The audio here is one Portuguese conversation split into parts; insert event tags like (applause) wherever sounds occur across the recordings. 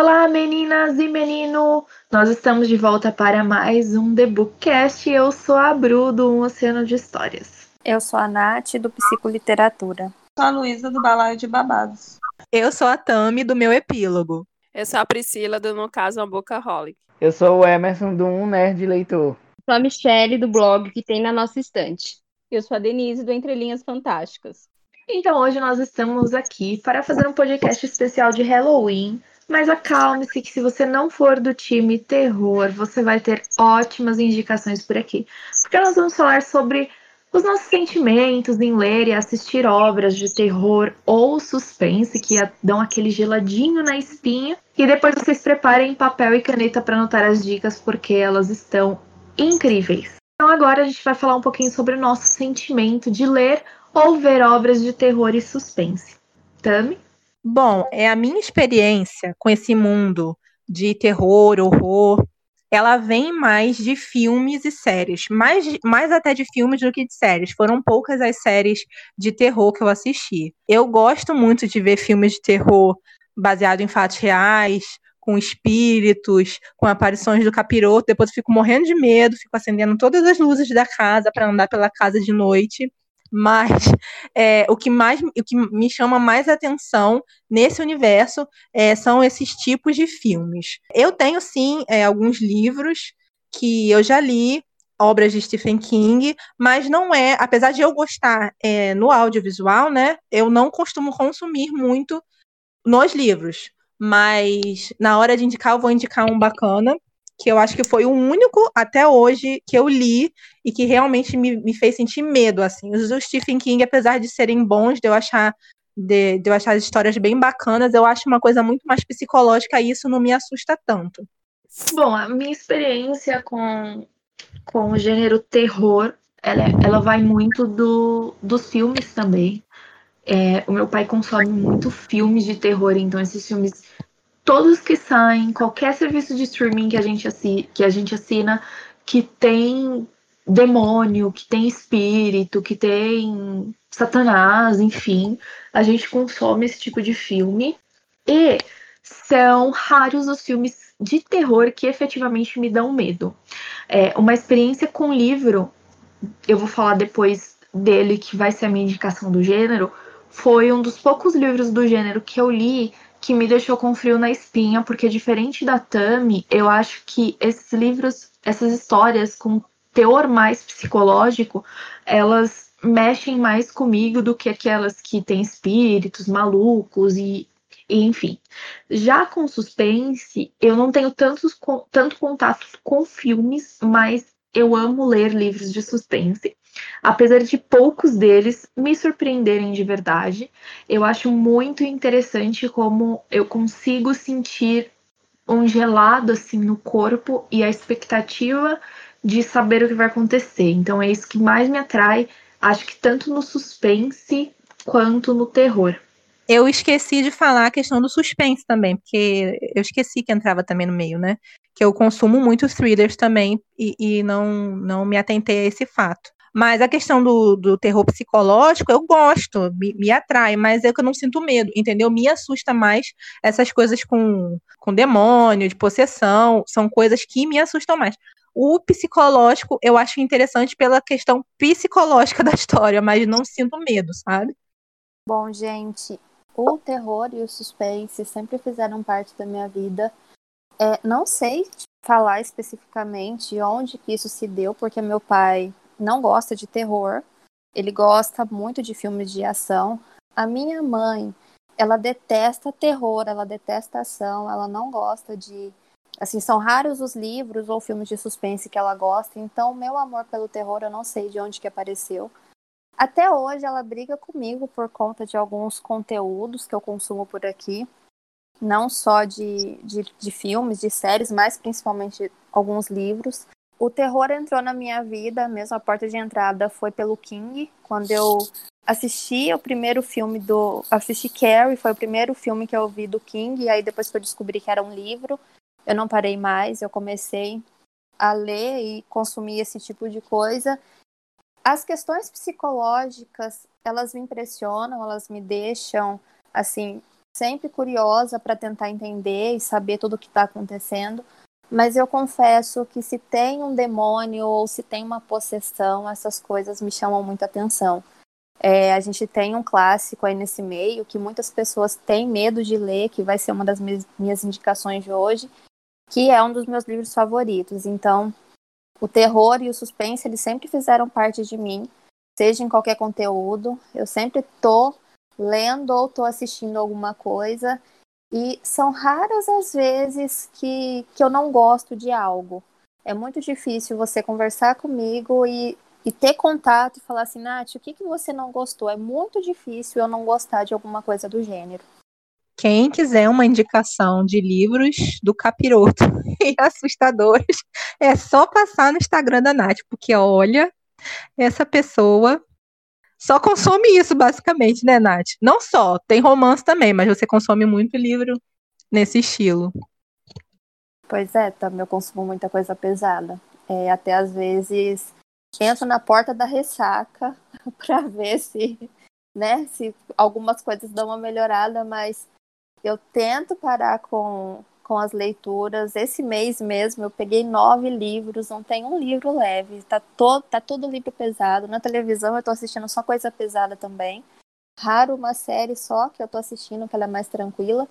Olá, meninas e menino! Nós estamos de volta para mais um The Bookcast. Eu sou a Bru, do Um Oceano de Histórias. Eu sou a Nath, do Psicoliteratura. Sou a Luísa, do Balaio de Babados. Eu sou a Tami, do meu epílogo. Eu sou a Priscila, do No Caso, uma Boca Holic. Eu sou o Emerson, do Um Nerd Leitor. Sou a Michelle, do blog que tem na nossa estante. Eu sou a Denise, do Entre Linhas Fantásticas. Então, hoje nós estamos aqui para fazer um podcast especial de Halloween mas acalme-se que se você não for do time terror, você vai ter ótimas indicações por aqui. Porque nós vamos falar sobre os nossos sentimentos em ler e assistir obras de terror ou suspense que dão aquele geladinho na espinha. E depois vocês preparem papel e caneta para anotar as dicas, porque elas estão incríveis. Então agora a gente vai falar um pouquinho sobre o nosso sentimento de ler ou ver obras de terror e suspense. Tami? Bom, é a minha experiência com esse mundo de terror, horror, ela vem mais de filmes e séries, mais, mais até de filmes do que de séries. Foram poucas as séries de terror que eu assisti. Eu gosto muito de ver filmes de terror baseado em fatos reais, com espíritos, com aparições do capiroto. Depois eu fico morrendo de medo, fico acendendo todas as luzes da casa para andar pela casa de noite. Mas é, o que mais o que me chama mais atenção nesse universo é, são esses tipos de filmes. Eu tenho sim é, alguns livros que eu já li, obras de Stephen King, mas não é, apesar de eu gostar é, no audiovisual, né? Eu não costumo consumir muito nos livros. Mas na hora de indicar, eu vou indicar um bacana, que eu acho que foi o único até hoje que eu li e que realmente me, me fez sentir medo, assim. Os do Stephen King, apesar de serem bons, de eu achar de, de eu achar as histórias bem bacanas, eu acho uma coisa muito mais psicológica e isso não me assusta tanto. Bom, a minha experiência com, com o gênero terror, ela, ela vai muito do, dos filmes também. É, o meu pai consome muito filmes de terror, então esses filmes todos que saem, qualquer serviço de streaming que a gente, assi que a gente assina, que tem demônio, que tem espírito, que tem satanás, enfim, a gente consome esse tipo de filme. E são raros os filmes de terror que efetivamente me dão medo. É, uma experiência com livro, eu vou falar depois dele, que vai ser a minha indicação do gênero, foi um dos poucos livros do gênero que eu li que me deixou com frio na espinha, porque diferente da Tami, eu acho que esses livros, essas histórias com teor mais psicológico, elas mexem mais comigo do que aquelas que têm espíritos malucos e, e enfim. Já com suspense, eu não tenho tantos, tanto contato com filmes, mas eu amo ler livros de suspense apesar de poucos deles me surpreenderem de verdade. Eu acho muito interessante como eu consigo sentir um gelado assim no corpo e a expectativa de saber o que vai acontecer. Então é isso que mais me atrai, acho que tanto no suspense quanto no terror. Eu esqueci de falar a questão do suspense também, porque eu esqueci que entrava também no meio, né? Que eu consumo muitos thrillers também e, e não, não me atentei a esse fato. Mas a questão do, do terror psicológico, eu gosto, me, me, atrai, mas é que eu não sinto medo, entendeu? Me assusta mais essas coisas com, com demônio, de possessão, são coisas que me assustam mais. O psicológico eu acho interessante pela questão psicológica (laughs) da história, mas não sinto medo, sabe? Bom, gente, o terror e o suspense sempre fizeram parte da minha vida. É, não sei falar especificamente onde que isso se deu, porque meu pai não gosta de terror, ele gosta muito de filmes de ação. A minha mãe, ela detesta terror, ela detesta ação, ela não gosta de. Assim, são raros os livros ou filmes de suspense que ela gosta, então meu amor pelo terror eu não sei de onde que apareceu. Até hoje ela briga comigo por conta de alguns conteúdos que eu consumo por aqui, não só de, de, de filmes, de séries, mas principalmente alguns livros o terror entrou na minha vida, mesmo a porta de entrada foi pelo King, quando eu assisti o primeiro filme do. Assisti Carrie, foi o primeiro filme que eu vi do King, e aí depois que eu descobri que era um livro, eu não parei mais, eu comecei a ler e consumir esse tipo de coisa. As questões psicológicas, elas me impressionam, elas me deixam, assim, sempre curiosa para tentar entender e saber tudo o que está acontecendo. Mas eu confesso que se tem um demônio ou se tem uma possessão, essas coisas me chamam muita atenção. É, a gente tem um clássico aí nesse meio que muitas pessoas têm medo de ler, que vai ser uma das minhas indicações de hoje, que é um dos meus livros favoritos. Então, o terror e o suspense, eles sempre fizeram parte de mim, seja em qualquer conteúdo. Eu sempre tô lendo ou tô assistindo alguma coisa. E são raras as vezes que, que eu não gosto de algo. É muito difícil você conversar comigo e, e ter contato e falar assim, Nath, o que, que você não gostou? É muito difícil eu não gostar de alguma coisa do gênero. Quem quiser uma indicação de livros do capiroto (laughs) e assustadores, é só passar no Instagram da Nath, porque olha, essa pessoa só consome isso, basicamente, né, Nath? Não só, tem romance também, mas você consome muito livro nesse estilo. Pois é, também eu consumo muita coisa pesada. É, até às vezes entro na porta da ressaca (laughs) para ver se, né, se algumas coisas dão uma melhorada, mas eu tento parar com, com as leituras. Esse mês mesmo eu peguei nove livros, não tem um livro leve. Tá, todo, tá todo livro pesado. Na televisão eu tô assistindo só coisa pesada também. Raro uma série só que eu tô assistindo, que ela é mais tranquila.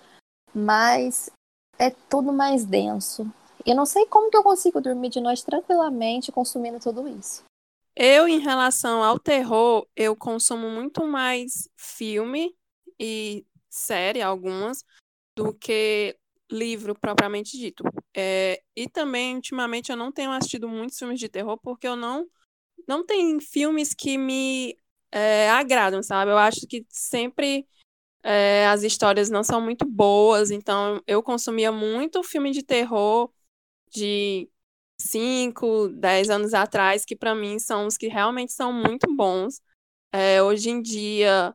Mas é tudo mais denso. Eu não sei como que eu consigo dormir de noite tranquilamente consumindo tudo isso. Eu, em relação ao terror, eu consumo muito mais filme e série, algumas, do que livro propriamente dito. É, e também, ultimamente, eu não tenho assistido muitos filmes de terror porque eu não. Não tem filmes que me é, agradam, sabe? Eu acho que sempre é, as histórias não são muito boas, então eu consumia muito filme de terror de 5, 10 anos atrás, que para mim são os que realmente são muito bons. É, hoje em dia,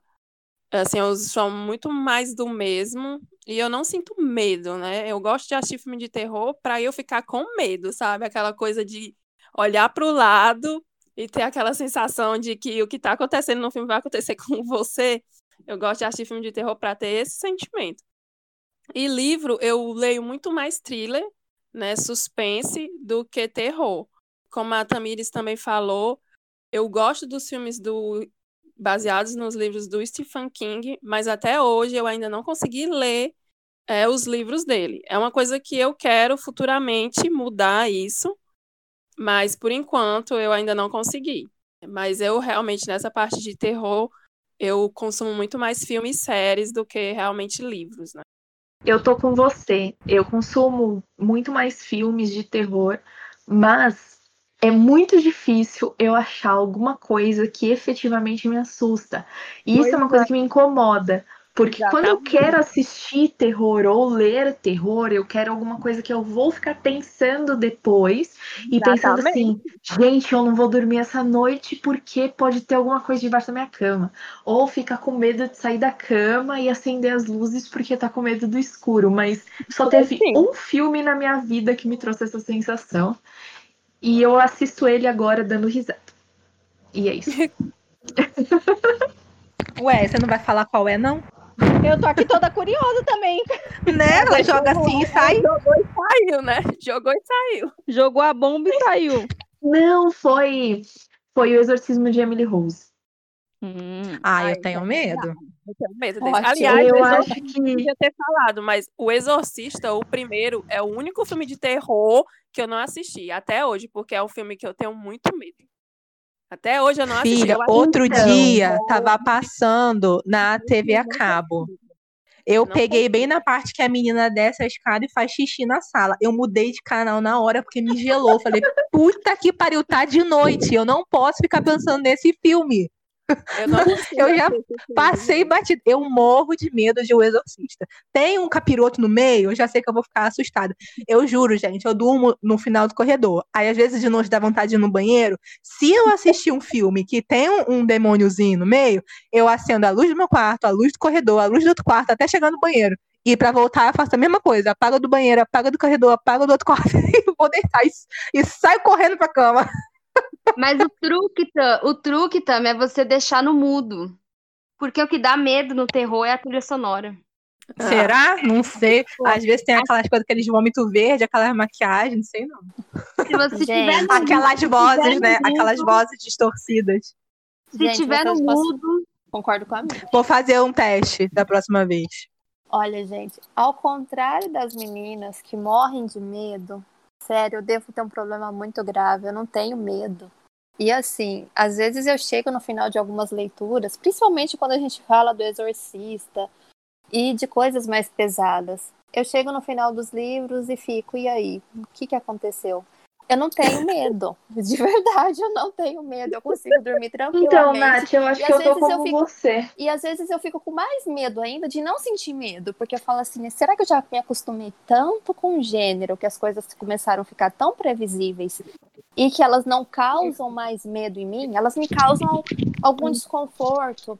assim, eu sou muito mais do mesmo e eu não sinto medo, né? Eu gosto de assistir filme de terror para eu ficar com medo, sabe? Aquela coisa de olhar para o lado e ter aquela sensação de que o que está acontecendo no filme vai acontecer (laughs) com você. Eu gosto de assistir filme de terror para ter esse sentimento. E livro, eu leio muito mais thriller, né, suspense, do que terror. Como a Tamires também falou, eu gosto dos filmes do baseados nos livros do Stephen King, mas até hoje eu ainda não consegui ler é, os livros dele. É uma coisa que eu quero futuramente mudar isso, mas por enquanto eu ainda não consegui. Mas eu realmente, nessa parte de terror, eu consumo muito mais filmes e séries do que realmente livros, né? Eu tô com você. Eu consumo muito mais filmes de terror, mas é muito difícil eu achar alguma coisa que efetivamente me assusta. E isso é uma coisa que me incomoda. Porque quando eu quero assistir terror ou ler terror, eu quero alguma coisa que eu vou ficar pensando depois e pensando assim, gente, eu não vou dormir essa noite porque pode ter alguma coisa debaixo da minha cama. Ou ficar com medo de sair da cama e acender as luzes porque tá com medo do escuro. Mas só teve um filme na minha vida que me trouxe essa sensação. E eu assisto ele agora dando risada. E é isso. (laughs) Ué, você não vai falar qual é, não? Eu tô aqui toda curiosa também. Né? Ela joga assim e sai. Jogou e saiu, né? Jogou e saiu. Jogou a bomba e saiu. Não, foi. Foi o exorcismo de Emily Rose. Hum, ah, eu tenho medo. Eu tenho medo desse. Aliás, eu acho que podia ter falado, mas O Exorcista, o primeiro, é o único filme de terror que eu não assisti até hoje, porque é um filme que eu tenho muito medo. Até hoje eu não assisti. Filha, outro então, dia tava passando na TV a cabo. Eu não peguei bem na parte que a menina desce a escada e faz xixi na sala. Eu mudei de canal na hora porque me gelou. Falei, puta que pariu, tá de noite. Eu não posso ficar pensando nesse filme. Eu, eu já passei batido. Eu morro de medo de O Exorcista. Tem um capiroto no meio, eu já sei que eu vou ficar assustada. Eu juro, gente, eu durmo no final do corredor. Aí, às vezes, de noite dá vontade de ir no banheiro. Se eu assistir um filme que tem um, um demôniozinho no meio, eu acendo a luz do meu quarto, a luz do corredor, a luz do outro quarto, até chegar no banheiro. E para voltar, eu faço a mesma coisa. Apaga do banheiro, apaga do corredor, apaga do outro quarto (laughs) e vou deitar. E, e saio correndo pra cama. Mas o truque, o truque também é você deixar no mudo. Porque o que dá medo no terror é a trilha sonora. Ah. Será? Não sei. Às vezes tem aquelas coisas, aqueles vômito verde, aquelas maquiagens, não sei não. Se você Gente. tiver no Aquelas vozes, né? mudo. Aquelas vozes distorcidas. Se Gente, tiver no mudo, Concordo com a minha. Vou fazer um teste da próxima vez. Olha, gente, ao contrário das meninas que morrem de medo, sério, eu devo ter um problema muito grave, eu não tenho medo. E assim, às vezes eu chego no final de algumas leituras, principalmente quando a gente fala do exorcista e de coisas mais pesadas. Eu chego no final dos livros e fico, e aí? O que, que aconteceu? Eu não tenho medo. De verdade, eu não tenho medo. Eu consigo dormir tranquilamente. Então, Nath, eu acho E que eu tô vezes eu como fico- você. E às vezes eu fico com mais medo ainda de não sentir medo, porque eu falo assim, será que eu já me acostumei tanto com o gênero que as coisas começaram a ficar tão previsíveis e que elas não causam mais medo em mim? Elas me causam algum desconforto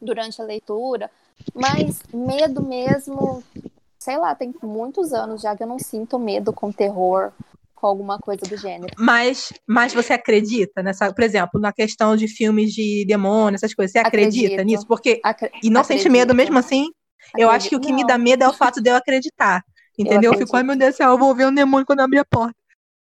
durante a leitura, mas medo mesmo, sei lá, tem muitos anos já que eu não sinto medo com terror, com alguma coisa do gênero. Mas, mas você acredita nessa, por exemplo, na questão de filmes de demônio, essas coisas, você acredita Acredito. nisso? Porque Acre- e não sente medo acredito. mesmo assim? Eu acho que o que me Não. dá medo é o fato de eu acreditar. Entendeu? Eu, fico, ai acredito. meu Deus do céu, eu vou ver um demônio quando abrir a porta.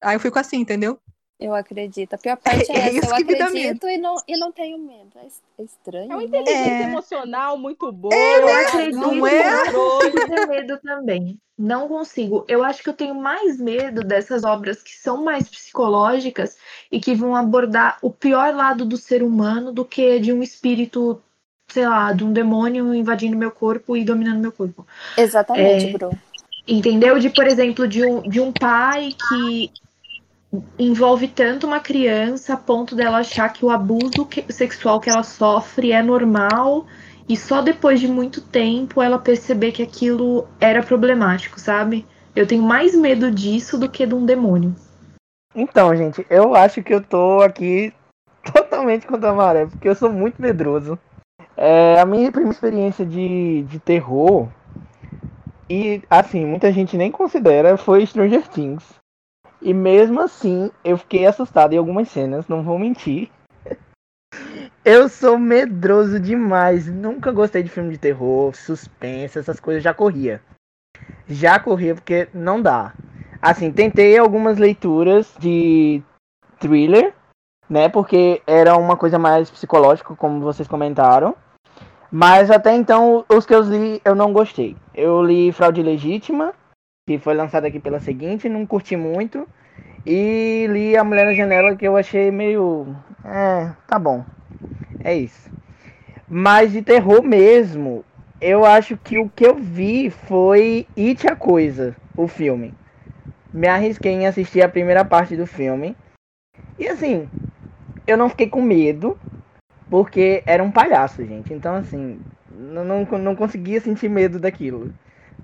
Aí eu fico assim, entendeu? Eu acredito. A pior parte é, (laughs) É essa. isso Eu acredito e não, e não tenho medo. É é estranho. É uma né? inteligência É. emocional muito boa. Eu né? acredito, não é? eu não consigo ter medo também. Não consigo. Eu acho que eu tenho mais medo dessas obras que são mais psicológicas e que vão abordar o pior lado do ser humano do que de um espírito, sei lá, de um demônio invadindo meu corpo e dominando meu corpo. Exatamente, É. Bru. Entendeu? De, por exemplo, de um, de um pai que envolve tanto uma criança a ponto dela achar que o abuso sexual que ela sofre é normal e só depois de muito tempo ela perceber que aquilo era problemático, sabe? Eu tenho mais medo disso do que de um demônio. Então, gente, eu acho que eu tô aqui (laughs) totalmente contra a maré, porque eu sou muito medroso. É, a minha primeira experiência de, de terror, e assim, muita gente nem considera, foi Stranger Things. E mesmo assim, eu fiquei assustado em algumas cenas, não vou mentir. Eu sou medroso demais. Nunca gostei de filme de terror, suspense, essas coisas já corria. Já corria porque não dá. Assim, tentei algumas leituras de thriller, né? Porque era uma coisa mais psicológica, como vocês comentaram. Mas até então, os que eu li, eu não gostei. Eu li Fraude Legítima, que foi lançada aqui pela seguinte, não curti muito. E li A Mulher na Janela, que eu achei meio. É, tá bom. É isso. Mas de terror mesmo, eu acho que o que eu vi foi It a Coisa, o filme. Me arrisquei em assistir a primeira parte do filme. E assim, eu não fiquei com medo, porque era um palhaço, gente. Então, assim, não, não, não conseguia sentir medo daquilo.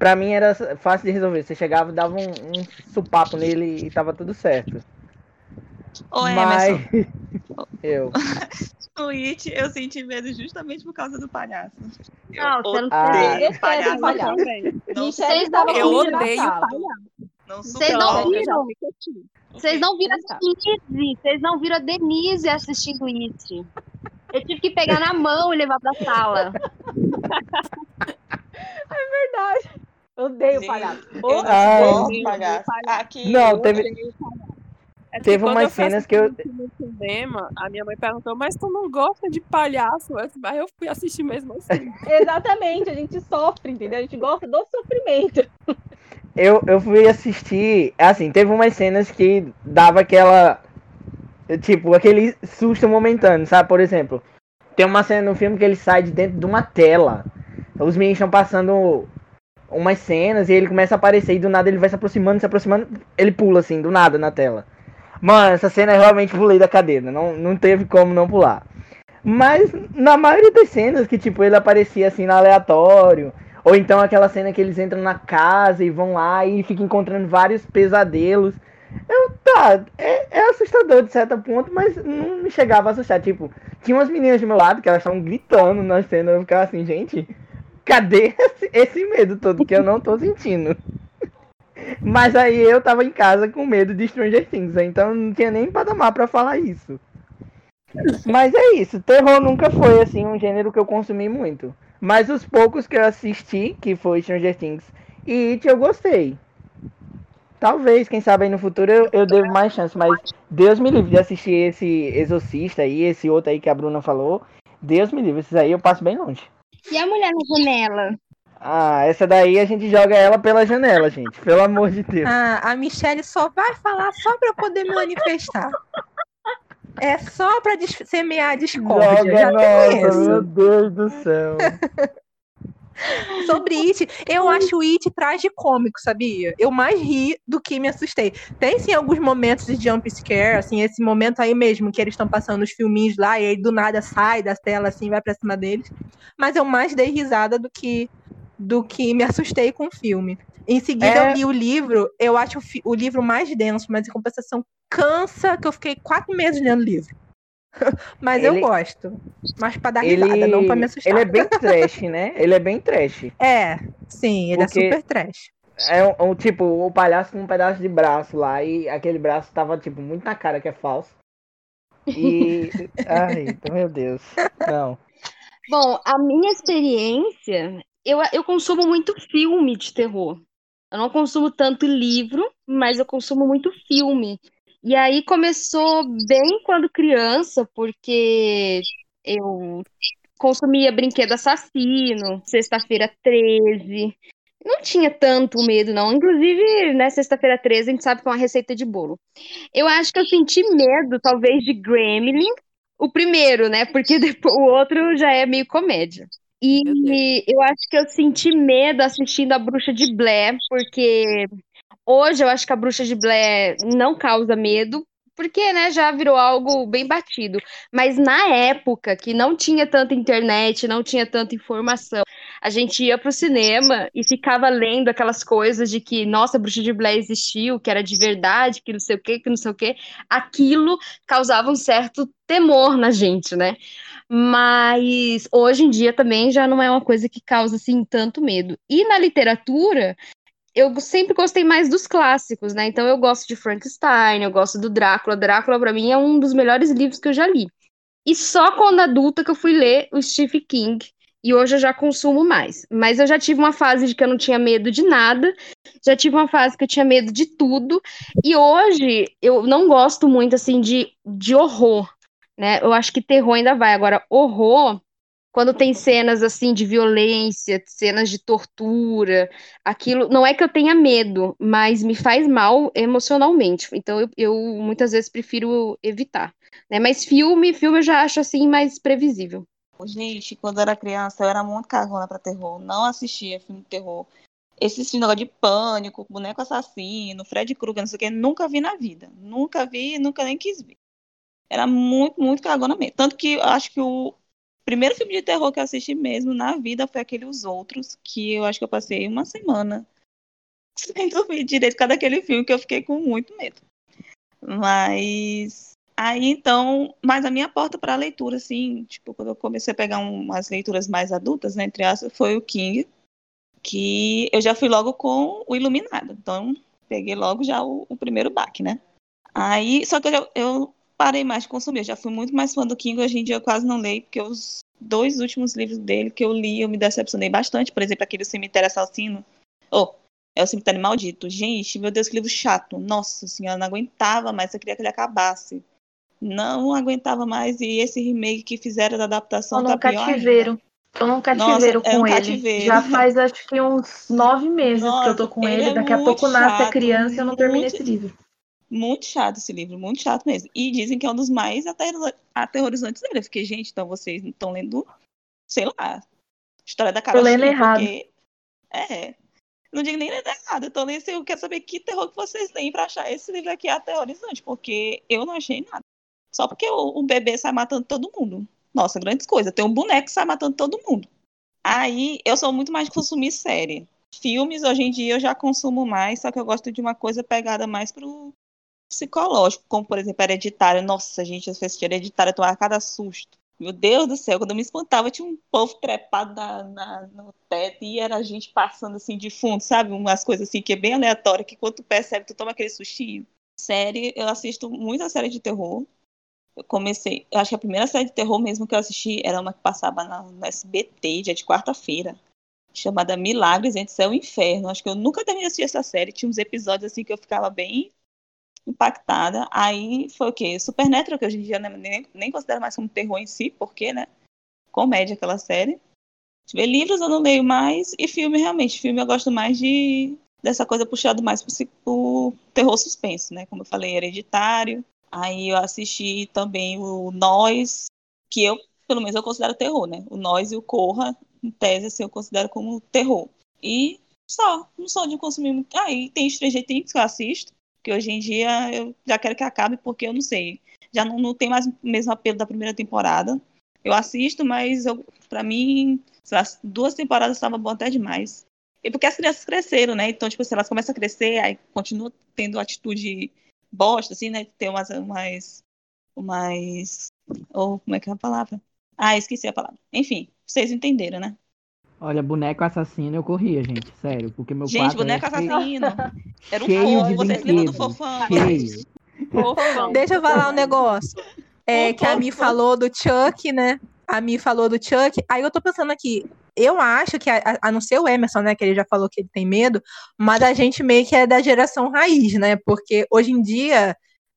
Pra mim era fácil de resolver. Você chegava, dava um, um supapo nele e tava tudo certo. Ô, Mas. Emerson, eu. (laughs) no It eu senti medo justamente por causa do palhaço. Eu Não, você não Ah. odeio Eu quero palhaço. palhaço. Não Vocês estava eu odeio. Não Vocês não viram? Vocês não viram a. Denise. Vocês não viram a Denise assistindo It. Eu tive que pegar na mão e levar pra sala. (laughs) Verdade. Eu odeio palhaço. Ai. suporto palhaço. Aqui, Não, eu teve- odeio É Teve umas cenas que eu- no cinema, a minha mãe perguntou, mas tu não gosta de palhaço? Mas eu fui assistir mesmo assim. (laughs) Exatamente, a gente sofre, entendeu? A gente gosta do sofrimento. Eu, eu fui assistir. Assim, teve umas cenas que dava aquela. Tipo, aquele susto momentâneo, sabe? Por exemplo, tem uma cena no filme que ele sai de dentro de uma tela. Os meninos estão passando umas cenas e ele começa a aparecer e do nada ele vai se aproximando, se aproximando, ele pula assim, do nada na tela. Mano, essa cena eu realmente pulei da cadeira, não, não teve como não pular. Mas na maioria das cenas que tipo ele aparecia assim no aleatório, ou então aquela cena que eles entram na casa e vão lá e ficam encontrando vários pesadelos. Eu, tá, é, é assustador de certo ponto, mas não me chegava a assustar. Tipo, tinha umas meninas do meu lado que elas estavam gritando na cena. Eu ficava assim, gente, cadê esse, medo todo que eu não tô sentindo? Mas aí eu tava em casa com medo de Stranger Things, então não tinha nem patamar pra falar isso. Mas é isso, terror nunca foi assim um gênero que eu consumi muito. Mas os poucos que eu assisti, que foi Stranger Things e It, eu gostei. Talvez, quem sabe aí no futuro eu, eu devo mais chance, mas Deus me livre de assistir esse Exorcista aí, esse outro aí que a Bruna falou. Deus me livre, esses aí eu passo bem longe. E a mulher na janela? Ah, essa daí a gente joga ela pela janela, gente. Pelo amor de Deus. Ah, a Michelle só vai falar só pra eu poder me manifestar. É só pra semear a discórdia. Joga, nossa, meu Deus do céu. (laughs) (laughs) Sobre It, eu acho o It tragicômico, sabia? Eu mais ri do que me assustei. Tem sim alguns momentos de jump scare, assim, esse momento aí mesmo que eles estão passando os filminhos lá e aí do nada sai da tela assim, vai pra cima deles. Mas eu mais dei risada do que do que me assustei com o filme. Em seguida É. eu li o livro, eu acho o, o livro mais denso, mas em compensação cansa que eu fiquei quatro meses lendo o livro. (laughs) mas eu Ele- gosto. Mas pra dar Ele, risada, não pra me assustar. ele é bem trash, né? Ele é bem trash. (laughs) É, sim, ele Porque- é super trash. É um, um, tipo, o palhaço com um pedaço de braço lá e aquele braço tava, tipo, muito na cara que é falso. E. (laughs) Ai, meu Deus. Não. Bom, a minha experiência, eu, eu consumo muito filme de terror. Eu não consumo tanto livro, mas eu consumo muito filme. E aí começou bem quando criança, porque eu consumia Brinquedo Assassino, Sexta-feira 13. Não tinha tanto medo, não. Inclusive, né, Sexta-feira 13, a gente sabe que é uma receita de bolo. Eu acho que eu senti medo, talvez, de Gremlin, o primeiro, né? Porque (laughs) depois, o outro já é meio comédia. E eu acho que eu senti medo assistindo a Bruxa de Blair, porque hoje eu acho que a Bruxa de Blair não causa medo, porque, né, já virou algo bem batido. Mas na época que não tinha tanta internet, não tinha tanta informação, a gente ia pro cinema e ficava lendo aquelas coisas de que, nossa, a Bruxa de Blair existiu, que era de verdade, que não sei o quê, que não sei o quê. Aquilo causava um certo temor na gente, né? Mas hoje em dia também já não é uma coisa que causa assim tanto medo. E na literatura, eu sempre gostei mais dos clássicos, né? Então eu gosto de Frankenstein, eu gosto do Drácula. Drácula para mim é um dos melhores livros que eu já li. E só quando adulta que eu fui ler o Stephen King. E hoje eu já consumo mais. Mas eu já tive uma fase de que eu não tinha medo de nada. Já tive uma fase que eu tinha medo de tudo. E hoje eu não gosto muito assim de, de horror né? Eu acho que terror ainda vai. Agora, horror, quando tem cenas assim de violência, cenas de tortura, aquilo. Não é que eu tenha medo, mas me faz mal emocionalmente. Então, eu, eu muitas vezes prefiro evitar. Né? Mas filme, filme eu já acho assim mais previsível. Gente, quando eu era criança, eu era muito cagona pra terror. Não assistia filme de terror. Esse filme negócio de pânico, boneco assassino, Fred Krueger, não sei o que, nunca vi na vida. Nunca vi, nunca nem quis ver. Era muito, muito cagona mesmo. Tanto que eu acho que o primeiro filme de terror que eu assisti mesmo na vida foi aquele Os Outros, que eu acho que eu passei uma semana (laughs) sem dormir direito por causa daquele filme, que eu fiquei com muito medo. Mas aí então, mas a minha porta para leitura, assim, tipo, quando eu comecei a pegar um- umas leituras mais adultas, né, entre aspas, foi o King, que eu já fui logo com o Iluminado. Então, peguei logo já o, o primeiro baque, né? Aí, só que eu, eu parei mais de consumir, eu já fui muito mais fã do King, hoje em dia eu quase não leio, porque os dois últimos livros dele que eu li, eu me decepcionei bastante, por exemplo, aquele Cemitério Assassino, oh, é o Cemitério Maldito, gente, meu Deus, que livro chato, nossa senhora, não aguentava mais, eu queria que ele acabasse, não aguentava mais, e esse remake que fizeram da adaptação tá pior ainda. cativeiro. Tô num cativeiro é com um ele. cativeiro. Já faz acho que uns nove meses que eu tô Nossa, com ele ele. é Daqui a muito pouco nasce a chato, criança e eu não terminei muito- esse livro. Muito chato esse livro, muito chato mesmo. E dizem que é um dos mais aterro- aterrorizantes dele. Eu fiquei, gente, então vocês não estão lendo, sei lá, História da Tô lendo errado. porque... É, não digo nem lendo errado, eu tô lendo assim, eu quero saber que terror que vocês têm pra achar esse livro aqui aterrorizante, porque eu não achei nada. Só porque o, o bebê sai matando todo mundo. Nossa, grandes coisas. Tem um boneco que sai matando todo mundo. Aí, eu sou muito mais de consumir série. Filmes, hoje em dia, eu já consumo mais, só que eu gosto de uma coisa pegada mais pro psicológico, como, por exemplo, Hereditário. Nossa, gente, eu assisti Hereditário, eu tomava cada susto. Meu Deus do céu, quando eu me espantava, tinha um povo trepado na, na- no teto e era gente passando assim de fundo, sabe? Umas coisas assim que é bem aleatória, que quando tu percebe, tu toma aquele sustinho. Série, eu assisto muita série de terror. Eu comecei, eu acho que a primeira série de terror mesmo que eu assisti era uma que passava na, no SBT, dia de quarta-feira, chamada Milagres entre Céu e Inferno. Acho que eu nunca terminei de assistir essa série, tinha uns episódios assim que eu ficava bem impactada. Aí foi o quê? Supernatural, que hoje em dia nem, nem considero mais como terror em si, porque, né? Comédia aquela série. Ver livros eu não leio mais, e filme realmente. Filme eu gosto mais de dessa coisa puxado mais pro, pro terror suspense, né? Como eu falei, hereditário. Aí eu assisti também o Nós, que eu, pelo menos, eu considero terror, né? O Nós e o Corra, em tese, assim, eu considero como terror. E só, não sou de consumir muito. Aí ah, tem Stranger Things que eu assisto, que hoje em dia eu já quero que acabe porque eu não sei. Já não, não tem mais o mesmo apelo da primeira temporada. Eu assisto, mas eu, pra mim, as duas temporadas estavam bom até demais. E porque as crianças cresceram, né? Então, tipo, se elas começam a crescer, aí continuam tendo atitude bosta, assim, né? Ter umas. umas, umas ou como é que é a palavra? Ah, esqueci a palavra. Enfim, vocês entenderam, né? Olha, boneco assassino eu corria, gente. Sério. Porque meu Gente, boneco assassino. (laughs) Era um fofo. Vocês lembram do fofão? Cheio. Fofão. Deixa eu falar um negócio. É, que a Mi falou do Chuck, né? A Mi falou do Chuck. Aí eu tô pensando aqui, eu acho que, a, a, não ser o Emerson, né, que ele já falou que ele tem medo, mas a gente meio que é da geração raiz, né? Porque hoje em dia,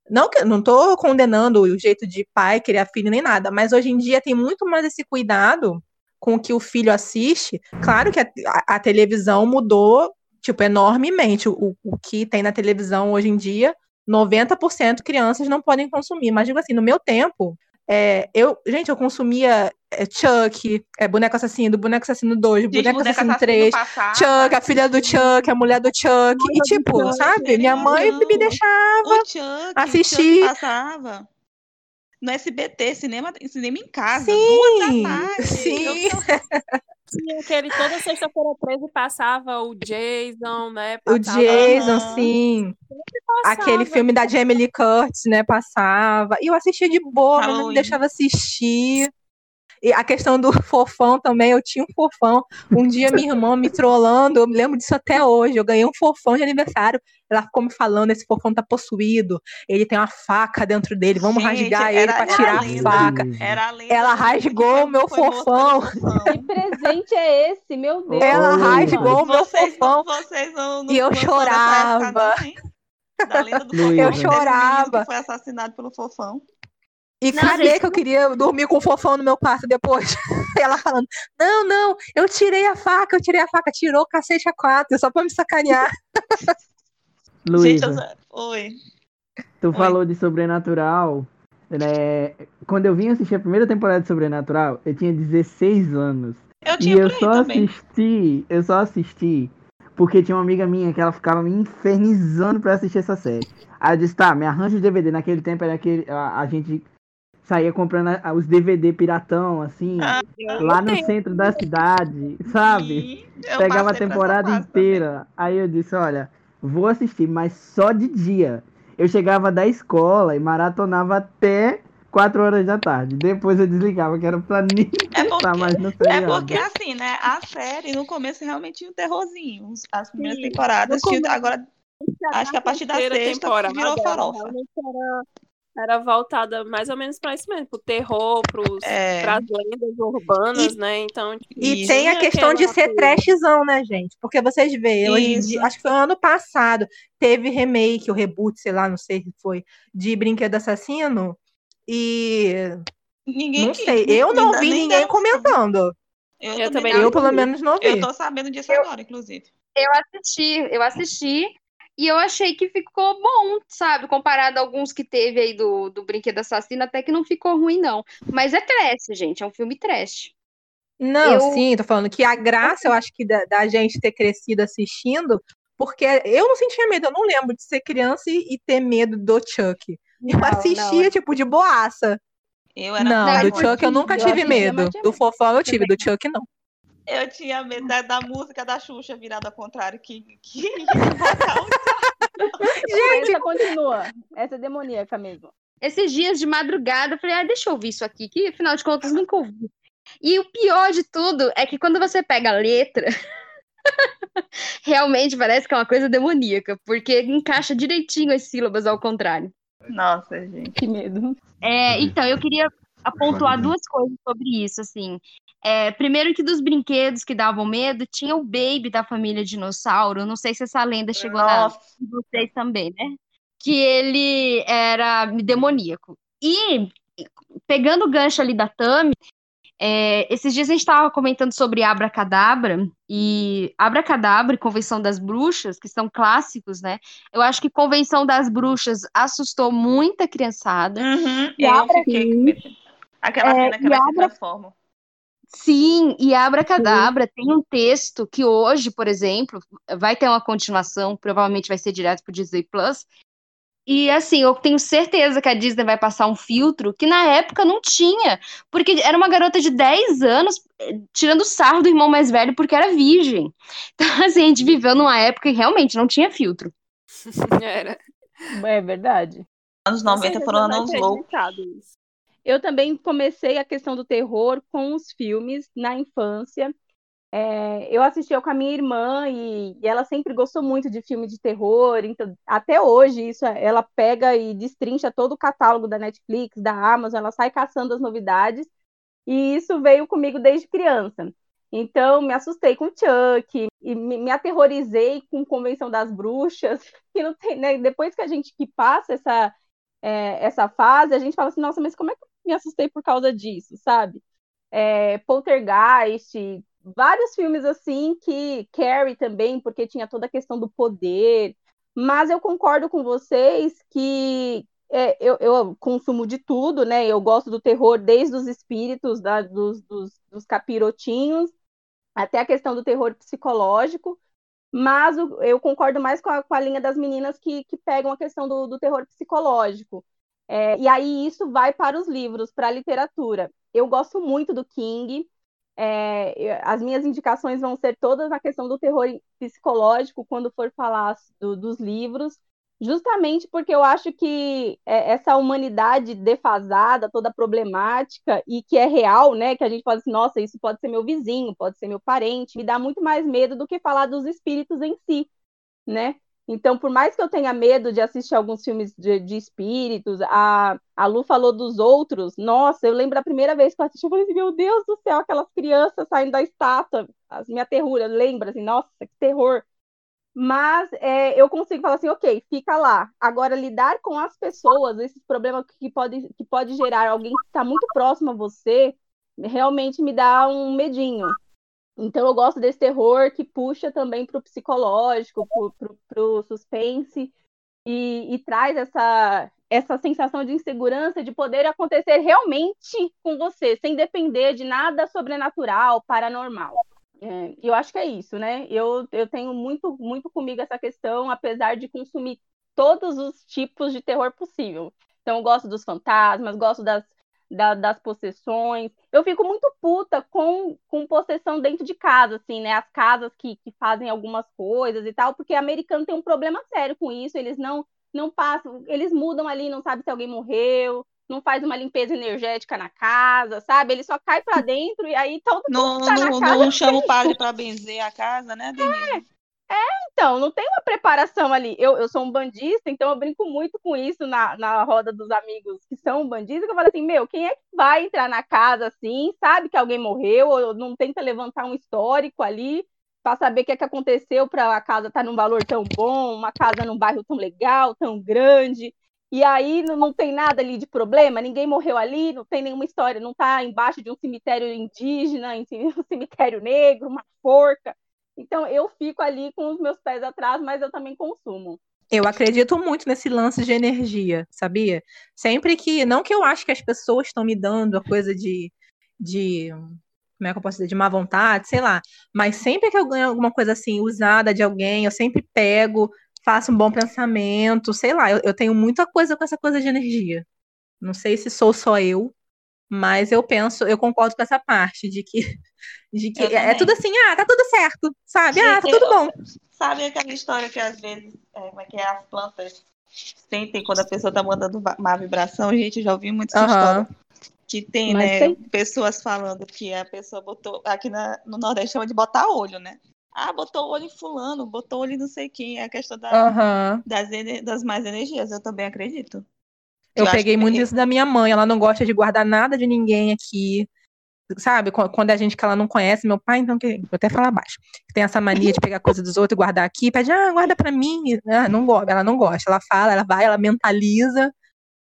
não que não tô condenando o jeito de pai criar filho nem nada, mas hoje em dia tem muito mais esse cuidado com o que o filho assiste. Claro que a, a, a televisão mudou, tipo, enormemente. O, o que tem na televisão hoje em dia, 90% crianças não podem consumir. Mas digo assim, no meu tempo, é, eu, gente, eu consumia é, Chuck, é, Boneco Assassino, Boneco Assassino 2, gente, Boneco Assassino 3, passava, Chuck, a filha do Chuck, a mulher do Chuck. e, tipo, Chuck, sabe? Minha mãe não. me deixava o Chuck, assistir. O Chuck passava no SBT, cinema, cinema em casa, sim, duas da tarde. Sim. (laughs) Sim, aquele toda sexta-feira 13 passava o Jason, né? Passava, o Jason, sim. Aquele filme da Jamie Lee Curtis, né? Passava. E eu assistia de boa, mas não me deixava assistir. E a questão do (laughs) fofão também, eu tinha um fofão. Um dia minha irmã me trollando, eu me lembro disso até hoje. Eu ganhei um fofão de aniversário. Ela ficou me falando: esse fofão tá possuído, ele tem uma faca dentro dele, vamos Gente, rasgar ele pra tirar a faca. Ela rasgou o meu fofão. Que presente é esse, meu (laughs) Deus? Ela rasgou o meu fofão. Vocês não, não e eu chorava. Da lenda do fofão. Eu chorava. Que foi assassinado pelo fofão. E não, cadê que eu queria dormir com o fofão no meu quarto depois? (laughs) ela falando: Não, não, eu tirei a faca, eu tirei a faca, tirou o cacete a quatro, só pra me sacanear. (laughs) Luísa, Oi. Tu Oi. falou de sobrenatural. Né? Quando eu vim assistir a primeira temporada de Sobrenatural, eu tinha 16 anos. Eu tinha e eu só também. assisti, eu só assisti porque tinha uma amiga minha que ela ficava me infernizando pra assistir essa série. Aí eu disse, tá, me arranja o DVD. Naquele tempo era aquele. A, a gente saía comprando a- os DVD piratão, assim, Ah, lá no tenho. centro da cidade, sabe? Pegava a temporada inteira. Aí eu disse, olha, vou assistir, mas só de dia. Eu chegava da escola e maratonava até 4 horas da tarde. Depois eu desligava, que era pra nem É estar (laughs) porque- mais no É feriado. porque assim, né? A série no começo realmente tinha um terrorzinho. As primeiras Sim, temporadas tinha, agora acho que a partir da terceira sexta temporada, virou farofa. Era, era voltada mais ou menos pra isso mesmo, pro terror, pros, É. pras lendas urbanas, né? Então, tipo, E tem a tinha questão de ser coisa. trashzão, né, gente? Porque vocês veem, hoje acho que foi ano passado, teve remake, o reboot, sei lá, não sei se foi, de Brinquedo Assassino. E Ninguém não quis, sei, eu não vi ninguém comentando. Eu, Eu também não. Eu, pelo menos, não vi. Eu tô sabendo disso agora, inclusive. Eu assisti, eu assisti e eu achei que ficou bom, sabe? Comparado a alguns que teve aí do, do Brinquedo Assassino, até que não ficou ruim, não. Mas é trash, gente, é um filme trash. Não, Eu- sim, tô falando que a graça, eu acho que da, da gente ter crescido assistindo, porque eu não sentia medo, eu não lembro de ser criança e, e ter medo do Chuck. Eu assistia, não. tipo, de boaça. Eu era Não, Não, do Chuck eu nunca eu tive medo. Do fofão eu tive, do Chuck não. Eu tinha medo da, da música da Xuxa virada ao contrário, que, que o (laughs) Essa continua. Essa é demoníaca mesmo. Esses dias de madrugada, eu falei, ah, deixa eu ouvir isso aqui, que afinal de contas nunca ouvi. E o pior de tudo é que quando você pega a letra, (laughs) realmente parece que é uma coisa demoníaca, porque encaixa direitinho as sílabas ao contrário. Nossa, gente. Que medo. É, então, eu queria pontuar duas coisas sobre isso, assim. É, primeiro que dos brinquedos que davam medo, tinha o Baby da família Dinossauro. Não sei se essa lenda chegou na Nossa. vocês também, né? Que ele era demoníaco. E, pegando o gancho ali da Tami, é, esses dias a gente estava comentando sobre Abracadabra, e Abracadabra e Convenção das Bruxas, que são clássicos, né? Eu acho que Convenção das Bruxas assustou muita criançada. Uhum, E eu abra- fiquei. Aquela É, cena que ela se abra- transforma. Sim, e Abracadabra tem um texto que hoje, por exemplo, vai ter uma continuação, provavelmente vai ser direto pro Disney Plus. E assim, eu tenho certeza que a Disney vai passar um filtro que na época não tinha, porque era uma garota de 10 anos eh, tirando sarro do irmão mais velho porque era virgem. (laughs) Então, assim, a gente viveu numa época que realmente não tinha filtro. (laughs) Era. É verdade. Anos Com 90 certeza foram vai anos loucos. Eu também comecei a questão do terror com os filmes na infância. É, eu assistia com a minha irmã e, e ela sempre gostou muito de filme de terror. Então, até hoje, isso ela pega e destrincha todo o catálogo da Netflix, da Amazon, ela sai caçando as novidades. E isso veio comigo desde criança. Então, me assustei com Chuck e me, me aterrorizei com Convenção das Bruxas. (laughs) Que não tem, né? Depois que a gente que passa essa é, essa fase, a gente fala assim, nossa, mas como é que eu me assustei por causa disso, sabe? É, Poltergeist, vários filmes assim que Carrie também, porque tinha toda a questão do poder. Mas eu concordo com vocês que é, eu, eu consumo de tudo, né? Eu gosto do terror desde os espíritos, da- dos, dos, dos capirotinhos, até a questão do terror psicológico. Mas o- eu concordo mais com a, com a linha das meninas que, que pegam a questão do, do terror psicológico. É, e aí isso vai para os livros, para a literatura. Eu gosto muito do King. é, as minhas indicações vão ser todas na questão do terror psicológico quando for falar do- dos livros, justamente porque eu acho que é, essa humanidade defasada, toda problemática e que é real, né? Que a gente fala assim, nossa, isso pode ser meu vizinho, pode ser meu parente, me dá muito mais medo do que falar dos espíritos em si, né? Então, por mais que eu tenha medo de assistir alguns filmes de, de espíritos, a, a Lu falou dos outros, nossa, eu lembro da primeira vez que eu assisti, eu falei assim, meu Deus do céu, aquelas crianças saindo da estátua, as minha terror, lembra assim, nossa, que terror. Mas é, eu consigo falar assim, ok, fica lá. Agora, lidar com as pessoas, esses problemas que pode, que pode gerar alguém que está muito próximo a você, realmente me dá um medinho. Então eu gosto desse terror que puxa também para o psicológico, para o suspense e, e traz essa, essa sensação de insegurança de poder acontecer realmente com você, sem depender de nada sobrenatural, paranormal. É, eu acho que é isso, né? Eu, eu tenho muito, muito comigo essa questão, apesar de consumir todos os tipos de terror possível. Então, eu gosto dos fantasmas, gosto das, da- das possessões. Eu fico muito puta com, com possessão dentro de casa, assim, né? As casas que, que fazem algumas coisas e tal, porque americano tem um problema sério com isso, eles não, não passam, eles mudam ali, não sabe se alguém morreu, não faz uma limpeza energética na casa, sabe? Ele só cai pra dentro e aí todo Não, mundo tá na não, casa. não (laughs) chama o padre para benzer a casa, né, Denise? Então, não tem uma preparação ali. Eu, eu sou um bandista, então eu brinco muito com isso na, na roda dos amigos que são bandistas, que eu falo assim, meu, quem é que vai entrar na casa assim, sabe que alguém morreu, ou não tenta levantar um histórico ali para saber o que, é que aconteceu para a casa estar num valor tão bom, uma casa num bairro tão legal, tão grande. E aí não, não tem nada ali de problema, ninguém morreu ali, não tem nenhuma história, não está embaixo de um cemitério indígena, (laughs) um cemitério negro, uma forca. Então eu fico ali com os meus pés atrás, mas eu também consumo. Eu acredito muito nesse lance de energia, sabia? Sempre que. Não que eu acho que as pessoas estão me dando a coisa de. de como é que eu posso dizer? De má vontade, sei lá. Mas sempre que eu ganho alguma coisa assim, usada de alguém, eu sempre pego, faço um bom pensamento, sei lá. Eu, eu tenho muita coisa com essa coisa de energia. Não sei se sou só eu, mas eu penso, eu concordo com essa parte de que, (laughs) de que Eu é, é tudo assim, ah, tá tudo certo, sabe? Ah, tá Gente, tudo bom. Sabe aquela história que às vezes, é, como é que é, as plantas sentem quando a pessoa tá mandando má vibração? Gente, eu já ouvi muito essa Aham. história. Que tem, Mas né, tem. pessoas falando que a pessoa botou, aqui na- no Nordeste chama de botar olho, né? Ah, botou olho em fulano, botou olho em não sei quem, é a questão da, Aham. das, das mais energias, eu também acredito. Eu Eu peguei muito isso da minha mãe. Ela não gosta de guardar nada de ninguém aqui. Sabe? Qu- Quando é gente que ela não conhece, meu pai, então, que, vou até falar baixo. Tem essa mania de pegar coisa dos outros e guardar aqui, pede, ah, guarda pra mim. Ah, não gosta, ela não gosta. Ela fala, ela vai, ela mentaliza.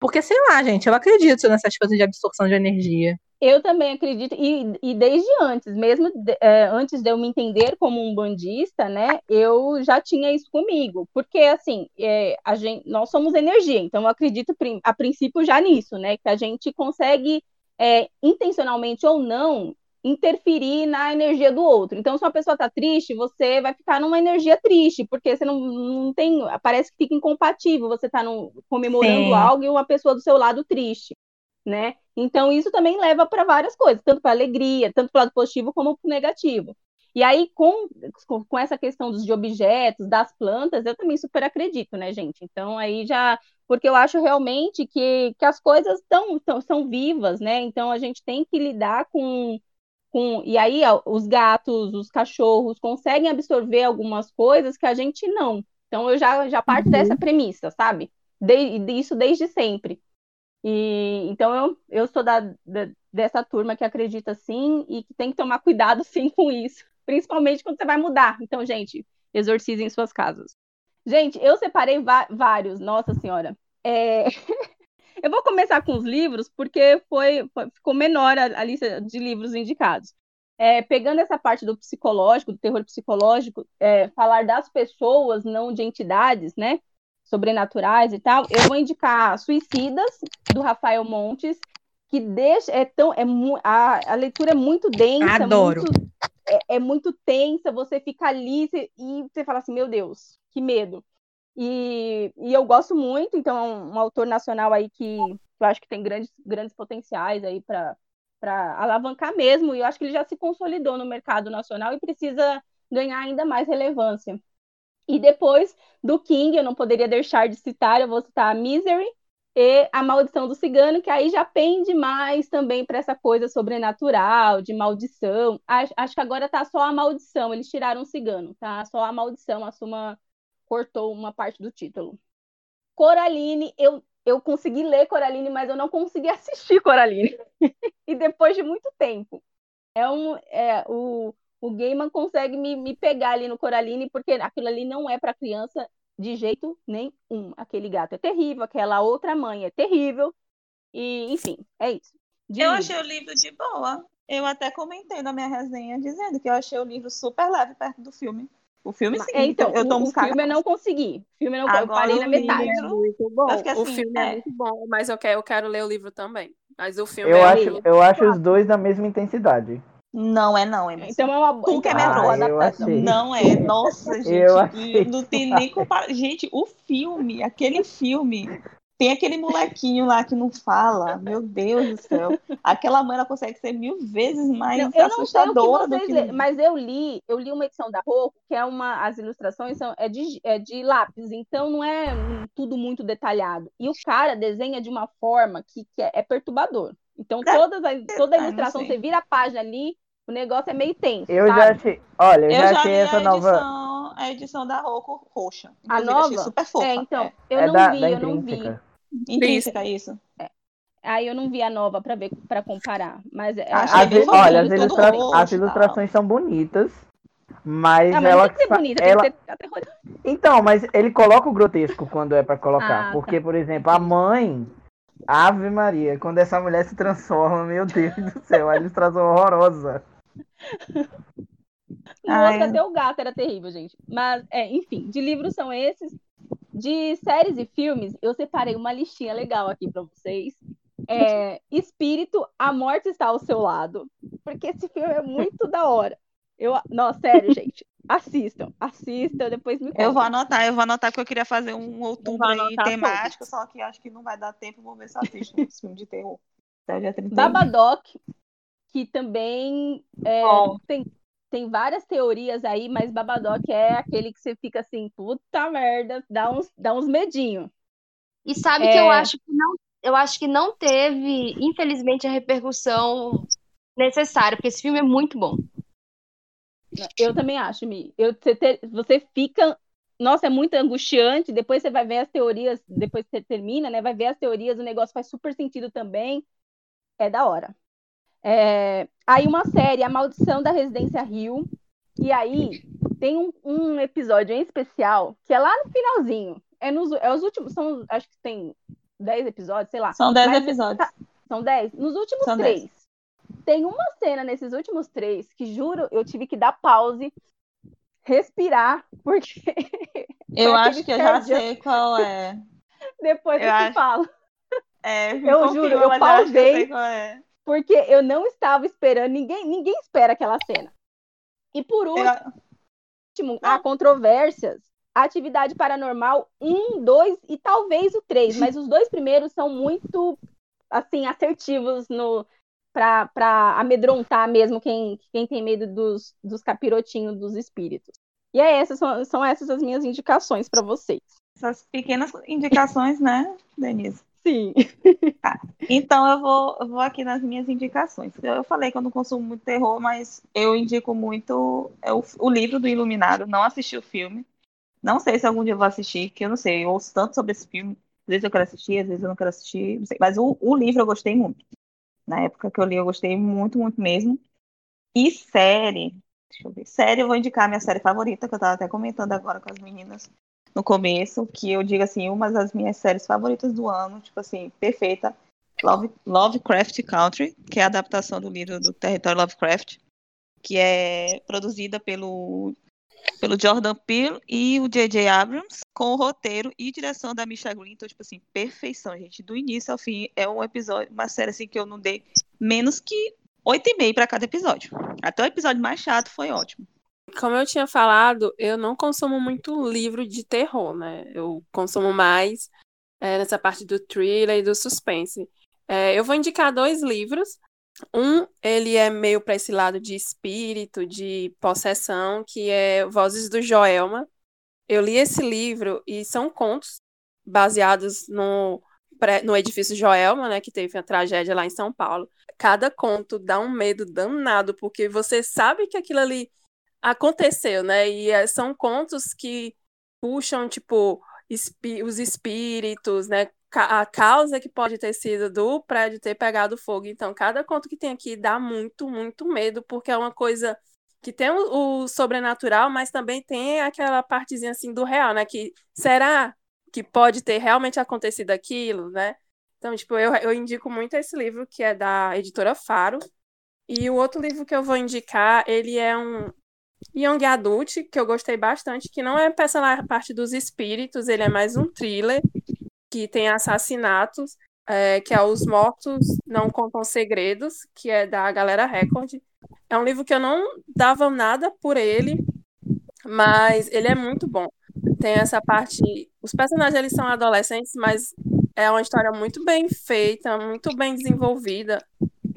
Porque, sei lá, gente, eu acredito nessas coisas de absorção de energia. Eu também acredito, e, e desde antes, mesmo de- é, antes de eu me entender como um bandista, né, eu já tinha isso comigo, porque assim, é, a gente, nós somos energia, então eu acredito a princípio já nisso, né, que a gente consegue, é, intencionalmente ou não, interferir na energia do outro. Então, se uma pessoa tá triste, você vai ficar numa energia triste, porque você não, não tem, parece que fica incompatível, você tá num- comemorando Sim. algo e uma pessoa do seu lado triste, né? Então, isso também leva para várias coisas, tanto para alegria, tanto para o lado positivo como para o negativo. E aí, com, com- com essa questão dos de objetos, das plantas, eu também super acredito, né, gente? Então, aí já. Porque eu acho realmente que, que as coisas tão, tão, são vivas, né? Então, a gente tem que lidar com. Com e aí, os gatos, os cachorros conseguem absorver algumas coisas que a gente não. Então, eu já, já parto dessa premissa, sabe? De, isso desde sempre. E então eu, eu sou da, da- dessa turma que acredita sim e que tem que tomar cuidado (laughs) sim com isso, principalmente quando você vai mudar. Então, gente, exorcizem suas casas. Gente, eu separei vários, nossa senhora. É, (laughs) eu vou começar com os livros porque foi, foi- ficou menor a, a lista de livros indicados. É, pegando essa parte do psicológico, do terror psicológico, é, falar das pessoas, não de entidades, né? Sobrenaturais e tal, eu vou indicar Suicidas, do Rafael Montes, que deixa. É tão, é, a, a leitura é muito densa, Adoro. muito- é, é muito tensa, você fica ali você- e você fala assim, meu Deus, que medo. E, e eu gosto muito, então é um, um autor nacional aí que eu acho que tem grandes, grandes potenciais aí para alavancar mesmo, e eu acho que ele já se consolidou no mercado nacional e precisa ganhar ainda mais relevância. E depois do King, eu não poderia deixar de citar, eu vou citar a Misery e a Maldição do Cigano, que aí já pende mais também para essa coisa sobrenatural, de maldição. Acho, acho que agora tá só a maldição, eles tiraram o cigano, tá? Só a maldição, a Suma cortou uma parte do título. Coraline, eu, eu consegui ler Coraline, mas eu não consegui (laughs) assistir Coraline. e depois de muito tempo. É um, é, o, o Gaiman consegue me, me pegar ali no Coraline, porque aquilo ali não é para criança de jeito nenhum. Aquele gato é terrível, aquela outra mãe é terrível. E, enfim, é isso. De Eu livro. achei o livro de boa. Eu até comentei na minha resenha dizendo que eu achei o livro super leve perto do filme. O filme, sim. É, então, eu o, tomo o filme eu não consegui. O filme eu, não, eu Agora parei o na metade. É muito bom. Eu fiquei o assim, filme é. é. muito bom, mas eu quero, eu quero ler o livro também. Mas o filme Eu é acho, eu acho os dois da mesma intensidade. Não é não, Emerson. Então é uma, Tu que é medrosa. Ah, adaptação. Não é, nossa, (laughs) gente. Eu achei Não tem nem comparação. Gente, o filme, aquele filme, tem aquele molequinho lá que não fala. Meu Deus do céu. Aquela mãe ela consegue ser mil vezes mais Não, eu não sei o que assustadora do vocês que. mas eu li, eu li uma edição da Roku, que é uma, as ilustrações são é de, é de lápis, então não é tudo muito detalhado. E o cara desenha de uma forma que, que é, é perturbador. Então todas as, toda a não ilustração, você vira a página ali, o negócio é meio tenso, Eu já sabe? achei. Olha, eu, Eu já já achei essa a nova. edição, a edição da Roku roxa. A nova? super fofa. É, então, eu é não da, vi, da eu não vi. Intrínseca. Isso. Aí eu não vi a nova para ver, para comparar. Mas é, Achei As, olha, as, ilustra- roxo as tal. ilustrações são bonitas, mas, Ah, mas ela, não tem que ser bonita, ela... tem que ser aterrorizante. Então, mas ele coloca o grotesco quando é pra colocar. Ah, porque, tá. por exemplo, a mãe, Ave Maria, quando essa mulher se transforma, meu Deus do céu, a ilustração horrorosa. No Ai. até o gato era terrível, gente. Mas, é, enfim, de livros são esses. De séries e filmes, eu separei uma listinha legal aqui para vocês. É, Espírito, A Morte Está ao Seu Lado. Porque esse filme é muito da hora. Eu, nossa, sério, gente. Assistam, assistam, depois me Eu vou anotar, eu vou anotar porque eu queria fazer um outubro aí temático, só que acho que não vai dar tempo, vou ver se eu assisto esse filme de terror. 31. Babadoc, que também é, tem, tem várias teorias aí, mas Babadoc é aquele que você fica assim, puta merda, dá uns, dá uns medinho. E sabe que eu É. acho que não, eu acho que não teve, infelizmente, a repercussão necessária, porque esse filme é muito bom. Eu também acho, Mi. Eu, você, ter- você fica nossa, é muito angustiante. Depois você vai ver as teorias, depois que você termina, né? Vai ver as teorias, o negócio faz super sentido também. É da hora. É, aí uma série, A Maldição da Residência Rio. E aí tem um, um episódio em especial que é lá no finalzinho. É, nos, é os últimos, são, acho que tem 10 episódios, sei lá. São 10 Mas- episódios. tá, são 10? Nos últimos São três. Tem uma cena nesses últimos três que, juro, eu tive que dar pause, respirar, porque Eu (laughs) acho que eu já sei qual é. depois eu, Eu te acho- falo. É, me Eu confirma, juro, eu eu pausei. sei qual é. Porque eu não estava esperando, ninguém, ninguém espera aquela cena. E por Eu- último, há controvérsias. Atividade Paranormal 1, 2 e talvez o 3, mas os dois primeiros são muito assim assertivos no para amedrontar mesmo quem, quem tem medo dos, dos capirotinhos dos espíritos. E é essas são, são essas as minhas indicações para vocês. Essas pequenas indicações, né, Denise? Sim. Então eu vou, eu vou aqui nas minhas indicações. Eu, falei que eu não consumo muito terror, mas eu indico muito é o, o livro do Iluminado. Não assisti o filme. Não sei se algum dia eu vou assistir, que eu não sei. Eu ouço tanto sobre esse filme. Às vezes eu quero assistir, às vezes eu não quero assistir. Não. Mas o, o livro eu gostei muito. Na época que eu li, eu gostei muito, muito mesmo. E série. Deixa eu ver. Série, eu vou indicar a minha série favorita, que eu tava até comentando agora com as meninas no começo, que eu digo assim, uma das minhas séries favoritas do ano, tipo assim, perfeita. Love, Lovecraft Country, que é a adaptação do livro do Território Lovecraft, que é produzida pelo, pelo Jordan Peele e o J.J. Abrams, com o roteiro e direção da Misha Green. Então, tipo assim, perfeição, gente. Do início ao fim, é um episódio, uma série assim que eu não dei menos que 8,5 para cada episódio. Até o episódio mais chato foi ótimo. Como eu tinha falado, eu não consumo muito livro de terror, né? Eu consumo mais é, nessa parte do thriller e do suspense. É, eu vou indicar dois livros. Um, ele é meio para esse lado de espírito, de possessão, que é Vozes do Joelma. Eu li esse livro e são contos baseados no, no edifício Joelma, né, que teve a tragédia lá em São Paulo. Cada conto dá um medo danado, porque você sabe que aquilo ali aconteceu, né? E é, são contos que puxam, tipo, os espíritos, né? Ca- A causa que pode ter sido do prédio ter pegado fogo. Então, cada conto que tem aqui dá muito, muito medo, porque é uma coisa que tem o, o sobrenatural, mas também tem aquela partezinha assim do real, né? Que será que pode ter realmente acontecido aquilo, né? Então, tipo, eu, eu indico muito esse livro, que é da editora Faro. E o outro livro que eu vou indicar, ele é um Young Adult, que eu gostei bastante, que não é essa parte dos espíritos, ele é mais um thriller, que tem assassinatos, é, que é Os Mortos Não Contam Segredos, que é da Galera Record. É um livro que eu não dava nada por ele, mas ele é muito bom. Tem essa parte. Os personagens eles são adolescentes, mas é uma história muito bem feita, muito bem desenvolvida.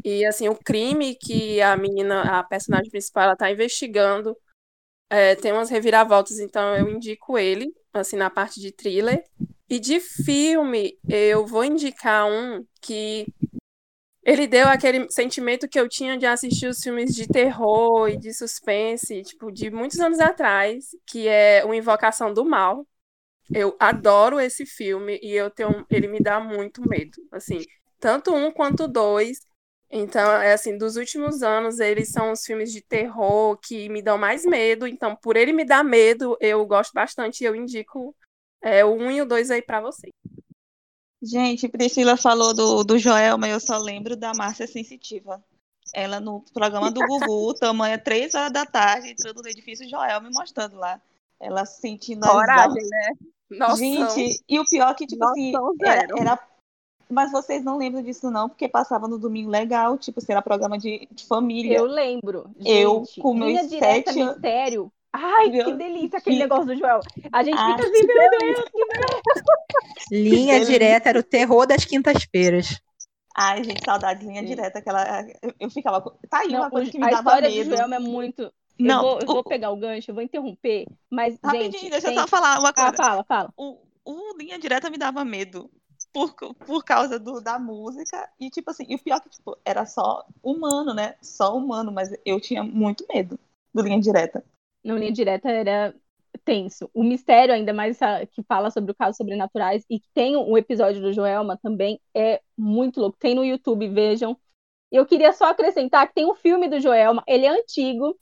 E assim, o crime que a menina, a personagem principal, ela tá investigando, é, tem umas reviravoltas, então eu indico ele, assim, na parte de thriller. E de filme, eu vou indicar um que ele deu aquele sentimento que eu tinha de assistir os filmes de terror e de suspense, tipo, de muitos anos atrás, que é o Invocação do Mal. Eu adoro esse filme e eu tenho, ele me dá muito medo, assim, tanto um quanto dois. Então, é assim, dos últimos anos, eles são os filmes de terror que me dão mais medo. Então, por ele me dar medo, eu gosto bastante e eu indico é, o 1 e o 2 aí pra vocês. Gente, Priscila falou do, do Joel, mas eu só lembro da Márcia Sensitiva. Ela no programa do Gugu, (laughs) tamanho 3 horas da tarde, entrando no edifício Joel, me mostrando lá. Ela sentindo a Coragem, né? Nossa. Gente, e o pior é que, tipo assim, era, era- Mas vocês não lembram disso, não, porque passava no domingo legal, tipo, se era programa de, de família. Eu lembro. Eu, Gente, com meus linha direta sete an- mistério. Ai, Meu- que delícia aquele que- negócio do Joel. A gente Ah, fica assim, meu Deus, (laughs) que Linha Delícia. direta era o terror das quintas-feiras. Ai, gente, saudade, linha Sim. direta, aquela. Eu, eu ficava. com- Tá aí Não, uma coisa o- que me a dava história medo. do Joel é muito. Não, eu vou, eu o- vou pegar o gancho, eu vou interromper, mas, Rapidinho, gente. deixa eu tem- só falar uma Ah, coisa. fala, fala. o, o Linha Direta me dava medo por, por causa do, da música. E, tipo assim, e o pior que, tipo, era só humano, né? Só humano, mas eu tinha muito medo do Linha Direta. No linha direta era tenso. O mistério, ainda mais que fala sobre o caso sobrenaturais, e tem um episódio do Joelma também, é muito louco. Tem no YouTube, vejam. Eu queria só acrescentar que tem um filme do Joelma, ele é antigo,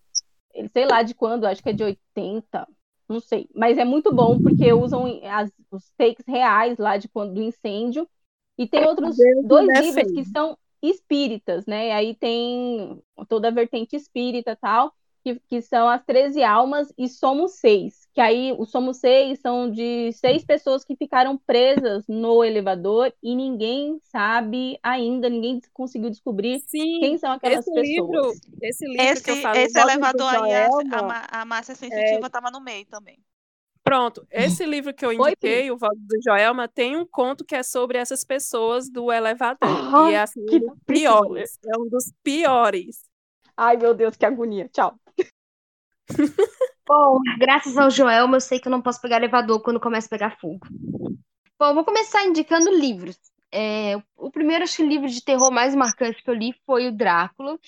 ele sei lá de quando, acho que é de 80, não sei. Mas é muito bom, porque usam as- os takes reais lá de quando do incêndio. E tem outros Deus dois é livros que são espíritas, né? Aí tem toda a vertente espírita e tal, que, que são as 13 almas e Somos Seis. Que aí os Somos Seis são de seis pessoas que ficaram presas no elevador e ninguém sabe ainda, ninguém conseguiu descobrir Sim, quem são aquelas esse pessoas. livro, esse livro que eu Esse, falei, esse elevador aí, a, Joelma, a, a Márcia Sensitiva tava no meio também. Pronto, esse livro que eu indiquei, o Voz do Joelma, tem um conto que é sobre essas pessoas do elevador. (gasps) Ah, e é assim, um dos piores. É um dos piores. Ai, meu Deus, que agonia. Tchau. (laughs) Bom, graças ao Joelma, eu sei que eu não posso pegar elevador quando começa a pegar fogo. Bom, vou começar indicando livros. É, o primeiro, acho que livro de terror mais marcante que eu li foi o Drácula,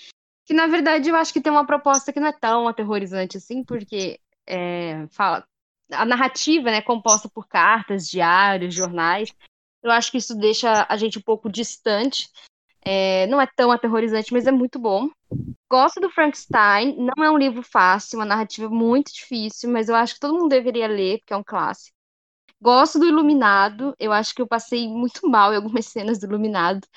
que na verdade eu acho que tem uma proposta que não é tão aterrorizante assim, porque é, fala a narrativa, né, composta por cartas, diários, jornais. Eu acho que isso deixa a gente um pouco distante. É, não é tão aterrorizante, mas é muito bom. Gosto do Frankenstein, não é um livro fácil, uma narrativa muito difícil, mas eu acho que todo mundo deveria ler, porque é um clássico. Gosto do Iluminado, eu acho que eu passei muito mal em algumas (laughs) cenas do Iluminado,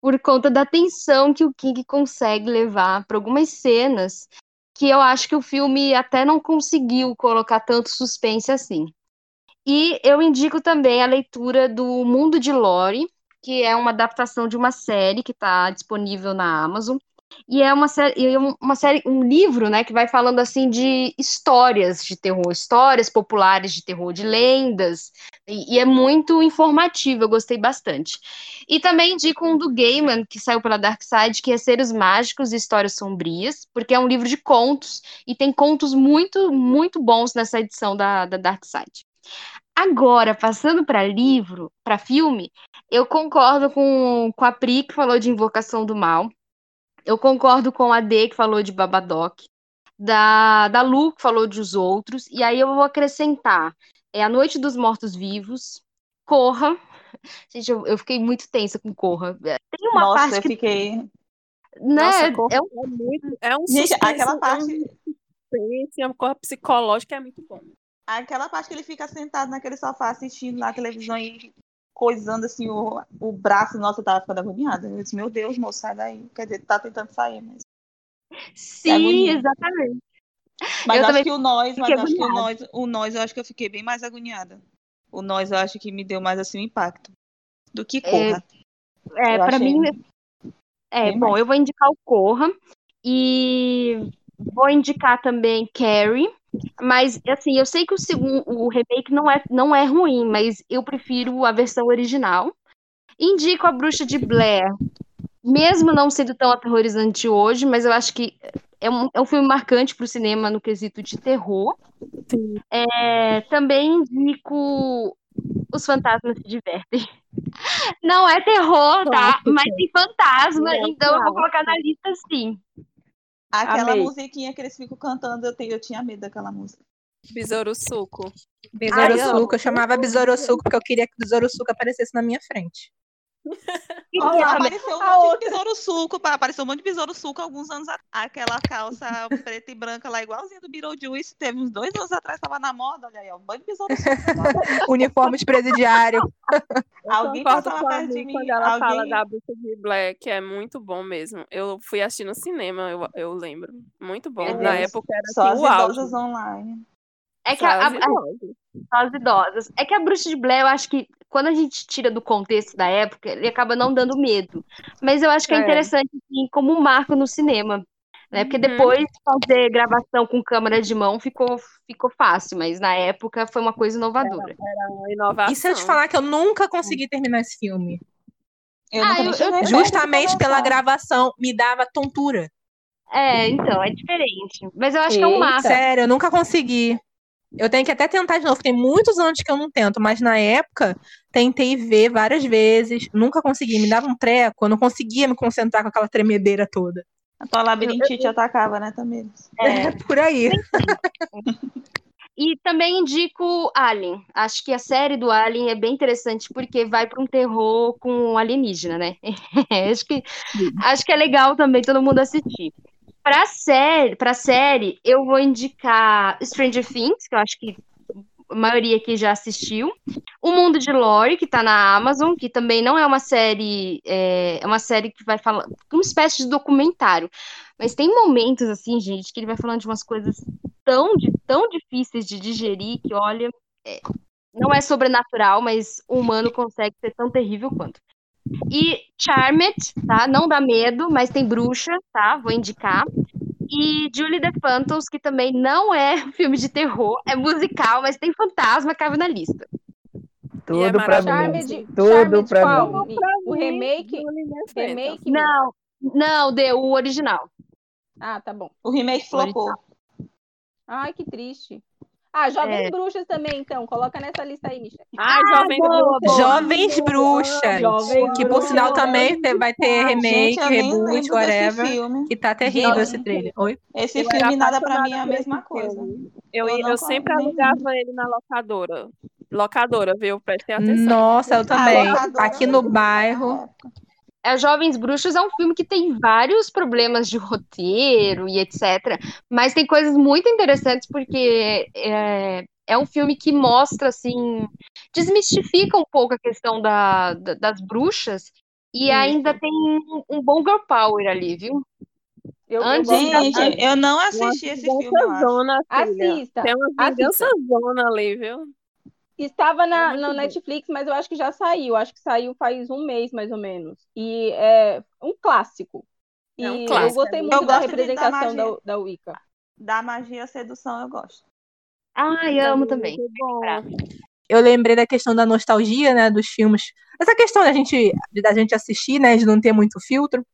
por conta da tensão que o King consegue levar para algumas cenas que eu acho que o filme até não conseguiu colocar tanto suspense assim. E eu indico também a leitura do Mundo de Lore, que é uma adaptação de uma série que está disponível na Amazon. E é uma série, é um- uma série, um livro, né, que vai falando assim de histórias de terror, histórias populares de terror, de lendas, e, e é muito informativo, eu gostei bastante. E também indico um do Gaiman, que saiu pela Dark Side, que é Seres Mágicos e Histórias Sombrias, porque é um livro de contos, e tem contos muito, muito bons nessa edição da, da Dark Side. Agora, passando para livro, para filme, eu concordo com, com a Pri, que falou de Invocação do Mal. Eu concordo com a D, que falou de Babadoc. Da, da Lu, que falou de Os Outros. E aí eu vou acrescentar é A Noite dos Mortos-Vivos, Corra. (laughs) Gente, eu, eu fiquei muito tensa com Corra. Tem uma Nossa, parte eu que, fiquei. né, Nossa, Corra é um é muito. É um Gente, aquela é um parte. é uma coisa psicológica, é muito bom. Aquela parte que ele fica sentado naquele sofá assistindo lá a televisão e coisando assim o, o braço, nossa, eu tava ficando agoniada. Eu disse, meu Deus, moço, sai daí. Quer dizer, tá tentando sair, mas. Sim, agonia. exatamente. Mas Eu acho que o nós, mas fiquei acho que o nós, o nós, eu acho que eu fiquei bem mais agoniada. O nós, eu acho que me deu mais assim um impacto do que corra. É, Eu para mim, é bom. mais. Eu vou indicar o Corra e vou indicar também Carrie. Mas assim, eu sei que o segundo, o remake não é, não é ruim, mas eu prefiro a versão original. Indico a Bruxa de Blair, mesmo não sendo tão aterrorizante hoje, mas eu acho que é um, é um filme marcante para o cinema no quesito de terror. É, também indico Os Fantasmas se Divertem. Não é terror, tá? Mas tem fantasma, É então eu vou colocar na lista sim. Aquela Amei. musiquinha que eles ficam cantando, eu, tenho, eu tinha medo daquela música. Besouro Suco. Besouro Ai, Suco, eu chamava Besouro Suco porque eu queria que o Besouro Suco aparecesse na minha frente. Também- apareceu um a monte outra. de besouro suco, apareceu um monte de besouro suco alguns anos atrás. Aquela calça preta e branca lá, igualzinha do Beetlejuice, teve uns dois anos atrás, tava na moda, olha aí, ó, um bando de besouro suco. (laughs) Uniforme de presidiário. (laughs) Alguém Concordo passava com a perto de Mi mim, quando ela fala alguém... da Bruxa de Black, que é muito bom mesmo. Eu fui assistir no cinema, eu, eu lembro. Muito bom. Meu Na Deus, época era Só assim, as auge. idosas online. É que Só a, as a- idosas. as idosas. É que a Bruxa de Blair, eu acho que quando a gente tira do contexto da época, ele acaba não dando medo. Mas eu acho que é, É. interessante, assim, como um marco no cinema. Né? Porque Uhum. depois fazer gravação com câmera de mão ficou, ficou fácil, mas na época foi uma coisa inovadora. Era uma inovação. E se eu te falar que eu nunca consegui terminar esse filme? Eu Ah, eu- eu- Justamente pela gravação, me dava tontura. É, então, é diferente. Mas eu acho que é um Eita. marco. Sério, eu nunca consegui. Eu tenho que até tentar de novo. Tem muitos anos que eu não tento, mas na época tentei ver várias vezes, nunca consegui. Me dava um treco, eu não conseguia me concentrar com aquela tremedeira toda. A tua labirintite atacava, né, também. É, (laughs) Por aí. E também indico Alien. Acho que a série do Alien é bem interessante porque vai para um terror com alienígena, né? (laughs) acho, que, acho que é legal também todo mundo assistir. Para série, para série, eu vou indicar Stranger Things, que eu acho que a maioria aqui já assistiu. O Mundo de Lore, que tá na Amazon, que também não é uma série, é, é uma série que vai falar, uma espécie de documentário. Mas tem momentos, assim, gente, que ele vai falando de umas coisas tão, tão difíceis de digerir que, olha, é, não é sobrenatural, mas o humano consegue ser tão terrível quanto. E Charmed, tá? Não dá medo, mas tem bruxa, tá? Vou indicar. E Julie the Phantoms, que também não é (laughs) filme de terror, é musical, mas tem fantasma, cabe na lista. Tudo é pra Charmed, mim. Tudo Charmed pra qual? mim. O remake? Remake? Não, não, deu o original. Ah, tá bom. O remake flopou. Ai, que triste. Ah, Jovens É. Bruxas também, então. Coloca nessa lista aí, Michelle. Ai, jovem boa, Bruxa. Jovens Bruxas. Jovens que por sinal Bruxas. também vai ter remake, Gente, eu nem reboot, whatever. Que tá terrível esse trailer. Oi? Esse Eu filme nada pra mim é a mesma coisa. Eu, Eu eu, sempre alugava ele na locadora. Locadora, viu? Prestem atenção. Nossa, eu também. locadora Aqui no bairro. É, Jovens Bruxos é um filme que tem vários problemas de roteiro e etc. Mas tem coisas muito interessantes porque é, é um filme que mostra, assim, desmistifica um pouco a questão da, da- das bruxas e ainda tem um, bom girl power ali, viu? Eu, Antes- Gente, eu não assisti esse filme. Zona. Assista. Tem uma vingança zona ali, viu? Estava na, muito na bom. Netflix, mas eu acho que já saiu. Acho que saiu faz um mês, mais ou menos. E é um clássico. E É um eu clássico. gostei Eu muito da gosto de- da representação da, magia. da Wicca. Da magia sedução eu gosto. Ai, amo também. Muito bom. Eu lembrei da questão da nostalgia, né, dos filmes. Essa questão da gente, da gente assistir, né, de não ter muito filtro.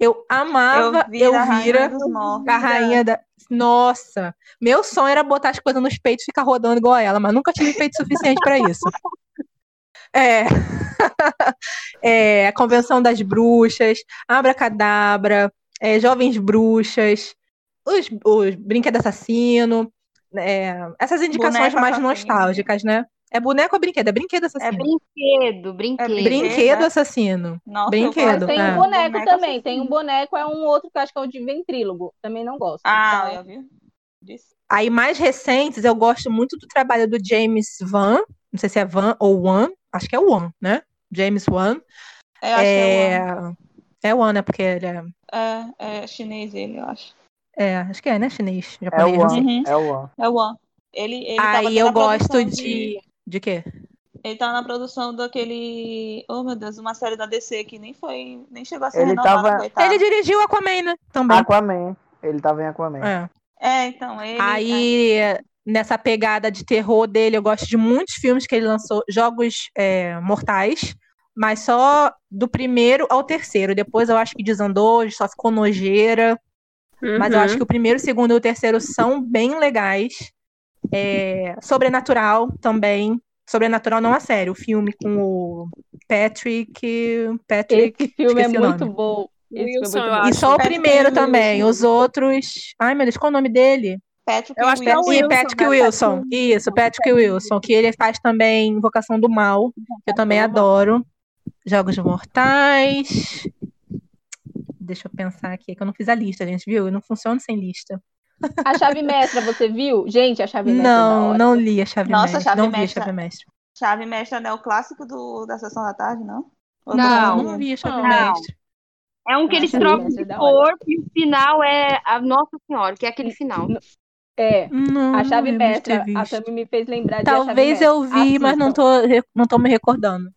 Eu amava vi da Rainha Elvira, dos Mortos. a rainha da. Nossa, meu sonho era botar as coisas nos peitos e ficar rodando igual a ela, mas nunca tive peito suficiente pra isso. É. (laughs) é, a Convenção das Bruxas, Abracadabra, é, Jovens Bruxas, os, os Brinquedo Assassino, é, essas indicações mais assassino. nostálgicas, né? É boneco ou brinquedo? É brinquedo É assassino. brinquedo, brinquedo. brinquedo. brinquedo assassino. Nossa, Brinquedo. Tem é. um boneco, Boneco também. assassino. Tem um boneco, é um outro que eu acho que é o de ventrílogo. Também não gosto. Ah, Então, eu vi. Disse. Aí, mais recentes, eu gosto muito do trabalho do James Van. Não sei se é Van ou Wan. Acho que é Wan, né? James Wan. Eu acho que é o É, é Wan, né? Porque ele é. É, é chinês ele, eu acho. É, acho que é, né? Chinês, É japonês, o não sei. One. Uhum. É o One. É o One. Ele, ele Aí eu gosto produção de. De quê? Ele tá na produção daquele. Oh, meu Deus, uma série da DC que nem foi. Nem chegou a ser Ele renovada, tava- coitado. Ele dirigiu Aquaman, né? Também. Aquaman. Ele tava em Aquaman. É. É, então, ele. Aí, nessa pegada de terror dele, eu gosto de muitos filmes que ele lançou, jogos é, mortais, mas só do primeiro ao terceiro. Depois eu acho que desandou, só ficou nojeira. Mas eu Uhum. acho que o primeiro, o segundo e o terceiro são bem legais. É, Sobrenatural também. Sobrenatural não a sério, o filme com o Patrick. Patrick. Esse filme é muito bom. É Wilson, muito eu bom. E só o Patrick primeiro Wilson. também. Os outros. Ai, meu Deus, qual é o nome dele? Patrick Eu acho que é o Wilson. Wilson, Patrick né? Wilson. Patrick Isso, Patrick Wilson, que ele faz também Invocação do Mal, que eu também adoro. Jogos Mortais. Deixa eu pensar aqui, que eu não fiz a lista, gente, viu? Eu não funciono sem lista. A chave mestra, você viu? Gente, a chave mestra é Não, não li a Chave Nossa, Mestre. Chave não vi a Mestra. Chave Mestre. Chave Mestra não é o clássico do, da sessão da tarde, não? Ou Não. tô Não vi a Chave Não. Mestre. É um que eles Nossa, trocam de é hora. corpo e o final é a Nossa Senhora, que é aquele final. É, Não, a chave não de mestra, a. Tami me fez lembrar de a chave Talvez mestra. eu vi, mas não tô, não tô me recordando.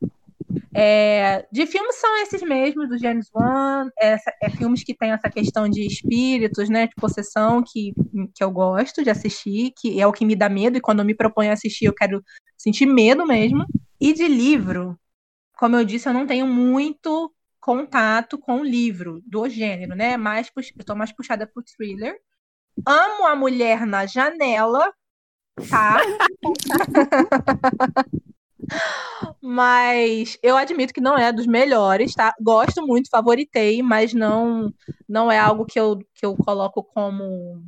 É, de filmes são esses mesmos, do James Wan. Essa, é filmes que tem essa questão de espíritos, né? De possessão, que, que eu gosto de assistir, que é o que me dá medo, e quando eu me proponho a assistir, eu quero sentir medo mesmo. E de livro, como eu disse, eu não tenho muito contato com livro do gênero, né? Mais, pux- eu tô mais puxada pro thriller. Amo a mulher na janela, tá? (laughs) Mas eu admito que não é dos melhores, tá? Gosto muito, favoritei, mas não não é algo que eu, que eu coloco como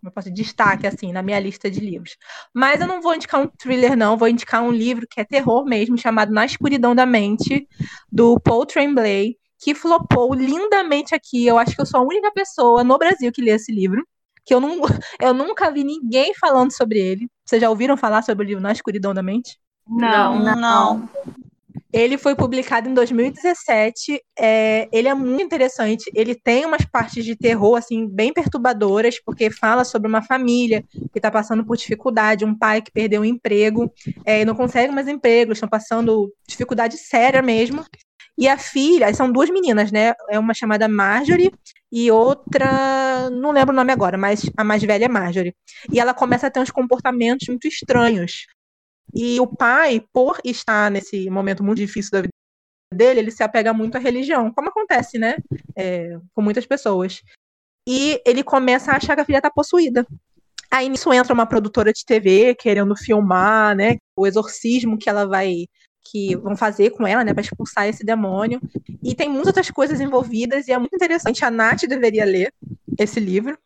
como posso dizer, destaque assim na minha lista de livros. Mas eu não vou indicar um thriller não, vou indicar um livro que é terror mesmo, chamado Na Escuridão da Mente, do Paul Tremblay, que flopou lindamente aqui. Eu acho que eu sou a única pessoa no Brasil que lê esse livro, que eu, não, (laughs) eu nunca vi ninguém falando sobre ele. Vocês já ouviram falar sobre o livro Na Escuridão da Mente? Não, não. não. Ele foi publicado em 2017. É, ele é muito interessante. Ele tem umas partes de terror assim bem perturbadoras, porque fala sobre uma família que está passando por dificuldade, um pai que perdeu o um emprego é, e não consegue mais emprego, estão passando dificuldade séria mesmo. E a filha, são duas meninas, né? É uma chamada Marjorie e outra, não lembro o nome agora, mas a mais velha é Marjorie. E ela começa a ter uns comportamentos muito estranhos. E o pai, por estar nesse momento muito difícil da vida dele, ele se apega muito à religião, como acontece, né? É, com muitas pessoas. E ele começa a achar que a filha está possuída. Aí nisso entra uma produtora de TV querendo filmar, né? O exorcismo que ela vai que vão fazer com ela, né, para expulsar esse demônio. E tem muitas outras coisas envolvidas e é muito interessante. A Nath deveria ler esse livro.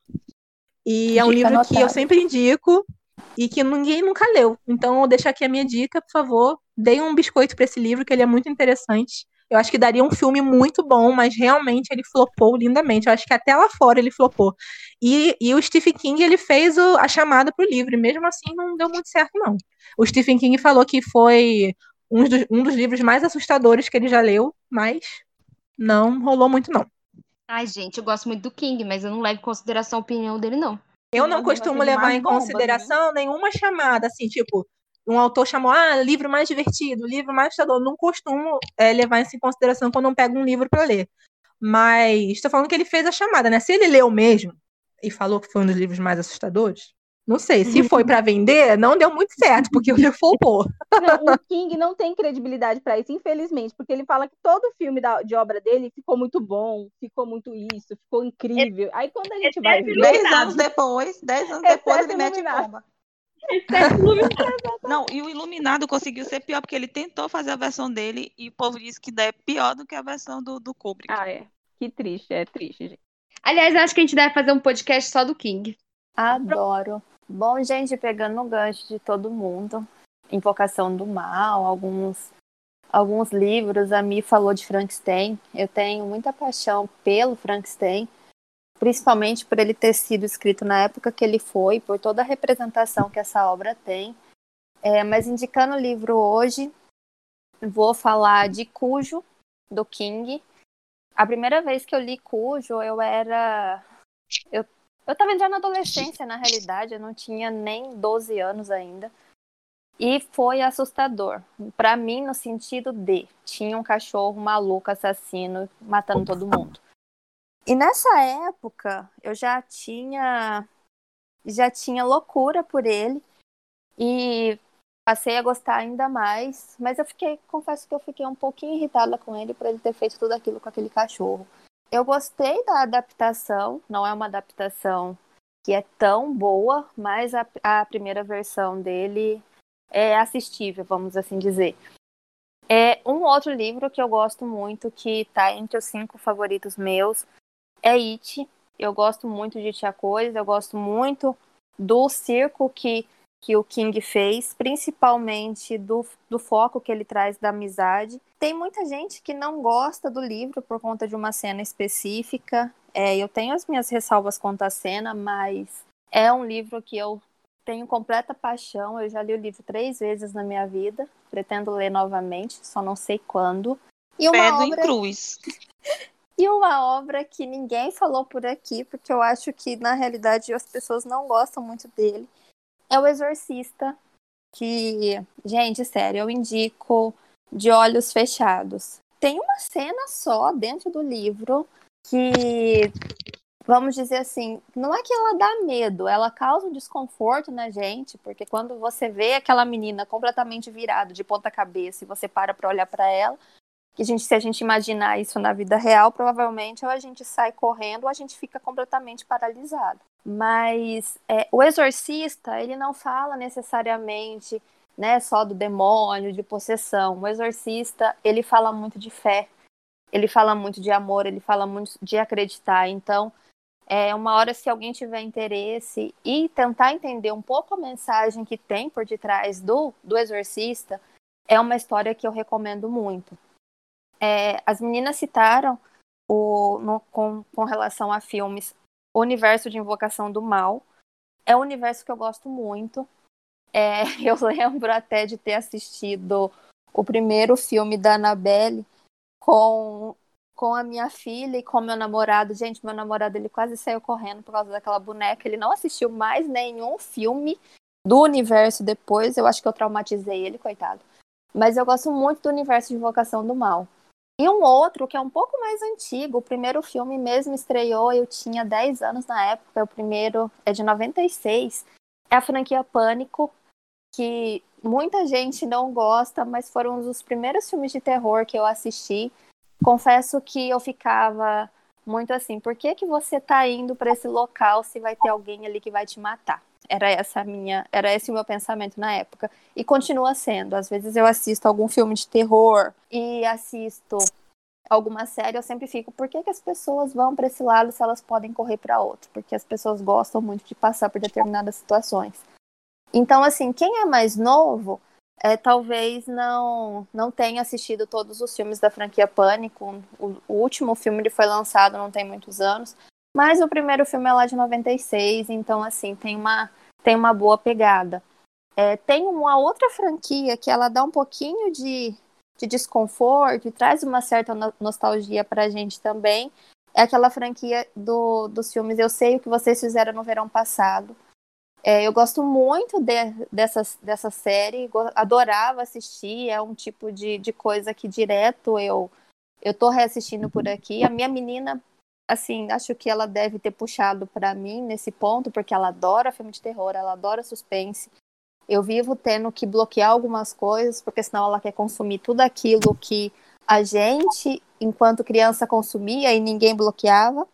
E é um livro que eu sempre indico e que ninguém nunca leu. Então, vou deixar aqui a minha dica, por favor. Dei um biscoito para esse livro, que ele é muito interessante. Eu acho que daria um filme muito bom, mas realmente ele flopou lindamente. Eu acho que até lá fora ele flopou. E, e o Stephen King, ele fez o, a chamada pro livro, e mesmo assim não deu muito certo, não. O Stephen King falou que foi um dos, um dos livros mais assustadores que ele já leu, mas não rolou muito, não. Ai, gente, eu gosto muito do King, mas eu não levo em consideração a opinião dele, não. Eu não costumo levar em bomba, consideração né? nenhuma chamada, assim, tipo, um autor chamou, ah, livro mais divertido, livro mais assustador. Não costumo é, levar isso em consideração quando eu pego um livro para ler. Mas estou falando que ele fez a chamada, né? Se ele leu mesmo e falou que foi um dos livros mais assustadores, não sei, se foi para vender, não deu muito certo, porque o livro flopou. Não, o King não tem credibilidade para isso, infelizmente, porque ele fala que todo filme da, de obra dele ficou muito bom, ficou muito isso, ficou incrível. Aí quando a gente é vai ver. Dez anos depois, dez anos é depois, ele mete bomba. (laughs) Não, e o Iluminado conseguiu ser pior, porque ele tentou fazer a versão dele e o povo disse que é pior do que a versão do, do Kubrick. Ah, é. Que triste, é triste, gente. Aliás, acho que a gente deve fazer um podcast só do King. Adoro. Bom, gente, pegando o gancho de todo mundo, Invocação do Mal, alguns alguns livros, a Mi falou de Frankenstein. Eu tenho muita paixão pelo Frankenstein, principalmente por ele ter sido escrito na época que ele foi, por toda a representação que essa obra tem. É, mas indicando o livro hoje, vou falar de Cujo, do King. A primeira vez que eu li Cujo, eu era. Eu eu estava já na adolescência, na realidade, eu não tinha nem 12 anos ainda. E foi assustador. Para mim, no sentido de tinha um cachorro maluco, assassino, matando todo mundo. E nessa época, eu já tinha já tinha loucura por ele e passei a gostar ainda mais, mas eu fiquei, confesso que eu fiquei um pouquinho irritada com ele por ele ter feito tudo aquilo com aquele cachorro. Eu gostei da adaptação, não é uma adaptação que é tão boa, mas a, a primeira versão dele é assistível, vamos assim dizer. É um outro livro que eu gosto muito, que está entre os cinco favoritos meus, é It. Eu gosto muito de Tia Coisa, eu gosto muito do circo que que o King fez, principalmente do, do foco que ele traz da amizade. Tem muita gente que não gosta do livro por conta de uma cena específica. É, eu tenho as minhas ressalvas quanto à cena, mas é um livro que eu tenho completa paixão. Eu já li o livro três vezes na minha vida. Pretendo ler novamente, só não sei quando. E uma Pedro obra... em cruz. (laughs) E uma obra que ninguém falou por aqui, porque eu acho que na realidade as pessoas não gostam muito dele, é o Exorcista, que, gente, sério, eu indico de olhos fechados. Tem uma cena só dentro do livro que, vamos dizer assim, não é que ela dá medo, ela causa um desconforto na gente, porque quando você vê aquela menina completamente virada de ponta cabeça e você para para olhar para ela, que a gente, se a gente imaginar isso na vida real, provavelmente ou a gente sai correndo ou a gente fica completamente paralisado. Mas é, o exorcista, ele não fala necessariamente né, só do demônio, de possessão. O exorcista, ele fala muito de fé, ele fala muito de amor, ele fala muito de acreditar. Então, É uma hora, se alguém tiver interesse e tentar entender um pouco a mensagem que tem por detrás do, do Exorcista, é uma história que eu recomendo muito. É, as meninas citaram o, no, com, com relação a filmes o universo de Invocação do Mal. É um universo que eu gosto muito. É, (laughs) eu lembro até de ter assistido o primeiro filme da Annabelle com, com a minha filha e com meu namorado. Gente, meu namorado ele quase saiu correndo por causa daquela boneca. Ele não assistiu mais nenhum filme do universo depois. Eu acho que eu traumatizei ele, coitado. Mas eu gosto muito do universo de Invocação do Mal. E um outro que é um pouco mais antigo, o primeiro filme mesmo estreou, eu tinha 10 anos na época, o primeiro é de 96, é a franquia Pânico, que muita gente não gosta, mas foram um dos primeiros filmes de terror que eu assisti. Confesso que eu ficava muito assim, por que, que você tá indo para esse local se vai ter alguém ali que vai te matar? Era essa minha, era esse o meu pensamento na época e continua sendo. Às vezes eu assisto algum filme de terror e assisto alguma série, eu sempre fico, por que, que as pessoas vão para esse lado se elas podem correr para outro? Porque as pessoas gostam muito de passar por determinadas situações. Então, assim, quem é mais novo, é, talvez não não tenha assistido todos os filmes da franquia Pânico. O, o último filme ele foi lançado não tem muitos anos, mas o primeiro filme é lá de 96, então assim, tem uma tem uma boa pegada. É, tem uma outra franquia que ela dá um pouquinho de, de desconforto e traz uma certa no nostalgia pra gente também. É aquela franquia do, dos filmes Eu Sei O Que Vocês Fizeram no Verão Passado. É, eu gosto muito de, dessa, dessa série, adorava assistir, é um tipo de, de coisa que direto eu, eu tô reassistindo por aqui. A minha menina assim, acho que ela deve ter puxado para mim nesse ponto, porque ela adora filme de terror, ela adora suspense. Eu vivo tendo que bloquear algumas coisas, porque senão ela quer consumir tudo aquilo que a gente, enquanto criança, consumia e ninguém bloqueava.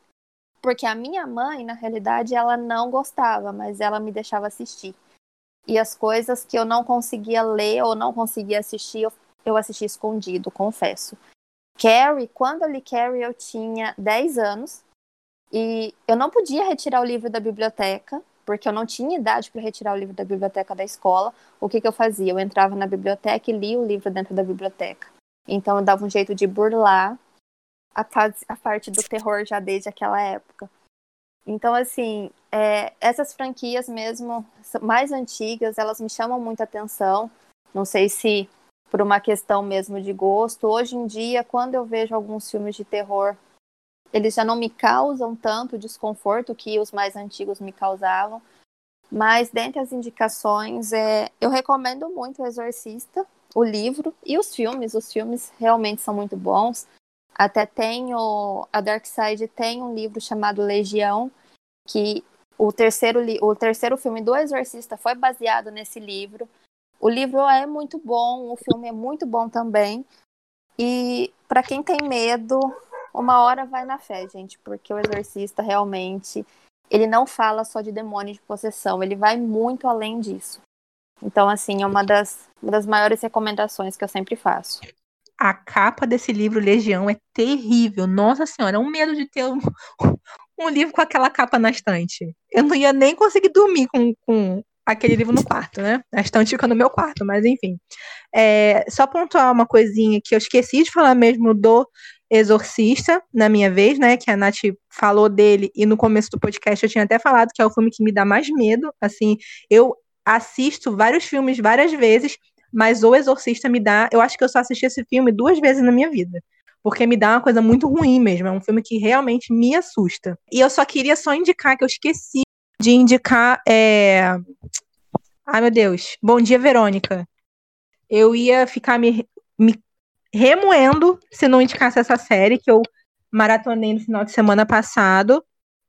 Porque a minha mãe, na realidade, ela não gostava, mas ela me deixava assistir. E as coisas que eu não conseguia ler ou não conseguia assistir, eu, eu assisti escondido, confesso. Carrie, quando eu li Carrie, eu tinha 10 anos e eu não podia retirar o livro da biblioteca, porque eu não tinha idade para retirar o livro da biblioteca da escola. O que, que eu fazia? Eu entrava na biblioteca e lia o livro dentro da biblioteca. Então eu dava um jeito de burlar a, a parte do terror já desde aquela época. Então, assim, é, essas franquias mesmo, mais antigas, elas me chamam muita atenção. Não sei se por uma questão mesmo de gosto. Hoje em dia, quando eu vejo alguns filmes de terror, eles já não me causam tanto desconforto que os mais antigos me causavam. Mas dentre as indicações, é, eu recomendo muito o Exorcista, o livro e os filmes. Os filmes realmente são muito bons. Até tem o, a Dark Side tem um livro chamado Legião, que o terceiro, o terceiro filme do Exorcista foi baseado nesse livro. O livro é muito bom, o filme é muito bom também. E para quem tem medo, uma hora vai na fé, gente, porque o exorcista realmente ele não fala só de demônio de possessão, ele vai muito além disso. Então, assim, é uma das, uma das maiores recomendações que eu sempre faço. A capa desse livro, Legião, é terrível. Nossa Senhora, é um medo de ter um, (laughs) um livro com aquela capa na estante. Eu não ia nem conseguir dormir com, com aquele livro no quarto, né? A estante fica no meu quarto, mas enfim. É, só pontuar uma coisinha que eu esqueci de falar mesmo do Exorcista, na minha vez, né? Que a Nath falou dele, e no começo do podcast eu tinha até falado que é o filme que me dá mais medo. Assim, eu assisto vários filmes várias vezes, mas O Exorcista me dá. Eu acho que eu só assisti esse filme duas vezes na minha vida. Porque me dá uma coisa muito ruim mesmo. É um filme que realmente me assusta. E eu só queria só indicar que eu esqueci de indicar. É... Ai, meu Deus. Bom dia, Verônica. Eu ia ficar me, me remoendo se não indicasse essa série que eu maratonei no final de semana passado.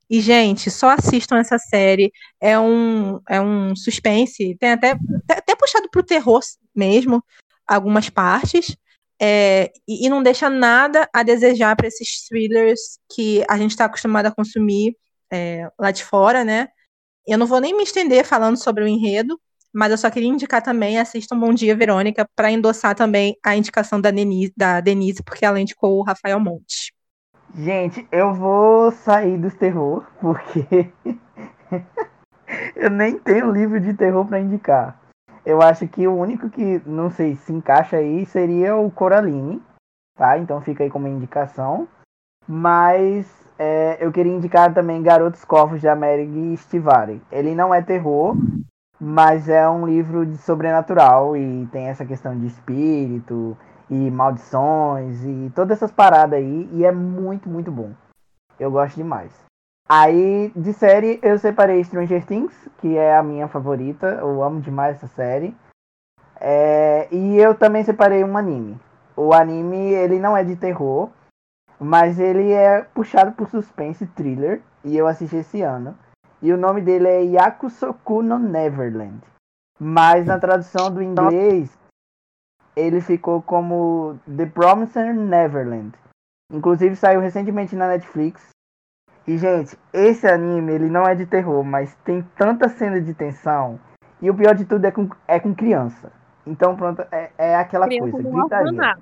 E, gente, só assistam essa série. É um, é um suspense. Tem até, até puxado pro terror mesmo, algumas partes. É, e, e, não deixa nada a desejar para esses thrillers que a gente está acostumado a consumir é, lá de fora, né? Eu não vou nem me estender falando sobre o enredo, mas eu só queria indicar também, assistam Bom Dia, Verônica, para endossar também a indicação da Denise, da Denise, porque ela indicou o Rafael Monte. Gente, eu vou sair dos terror, porque (laughs) eu nem tenho livro de terror para indicar. Eu acho que o único que, não sei, se encaixa aí seria o Coraline, tá? Então fica aí como indicação. Mas é, eu queria indicar também Garotos Corvos de Amerig Stivare. Ele não é terror, mas é um livro de sobrenatural e tem essa questão de espírito e maldições e todas essas paradas aí e é muito, muito bom. Eu gosto demais. Aí, de série, eu separei Stranger Things, que é a minha favorita. Eu amo demais essa série. É, e eu também separei um anime. O anime, ele não é de terror, mas ele é puxado por suspense thriller. E eu assisti esse ano. E o nome dele é Yakusoku no Neverland. Mas na tradução do inglês, ele ficou como The Promised Neverland. Inclusive saiu recentemente na Netflix. E, gente, esse anime, ele não é de terror, mas tem tanta cena de tensão. E o pior de tudo é com, é com criança. Então, pronto, é, é aquela Criança coisa, gritaria.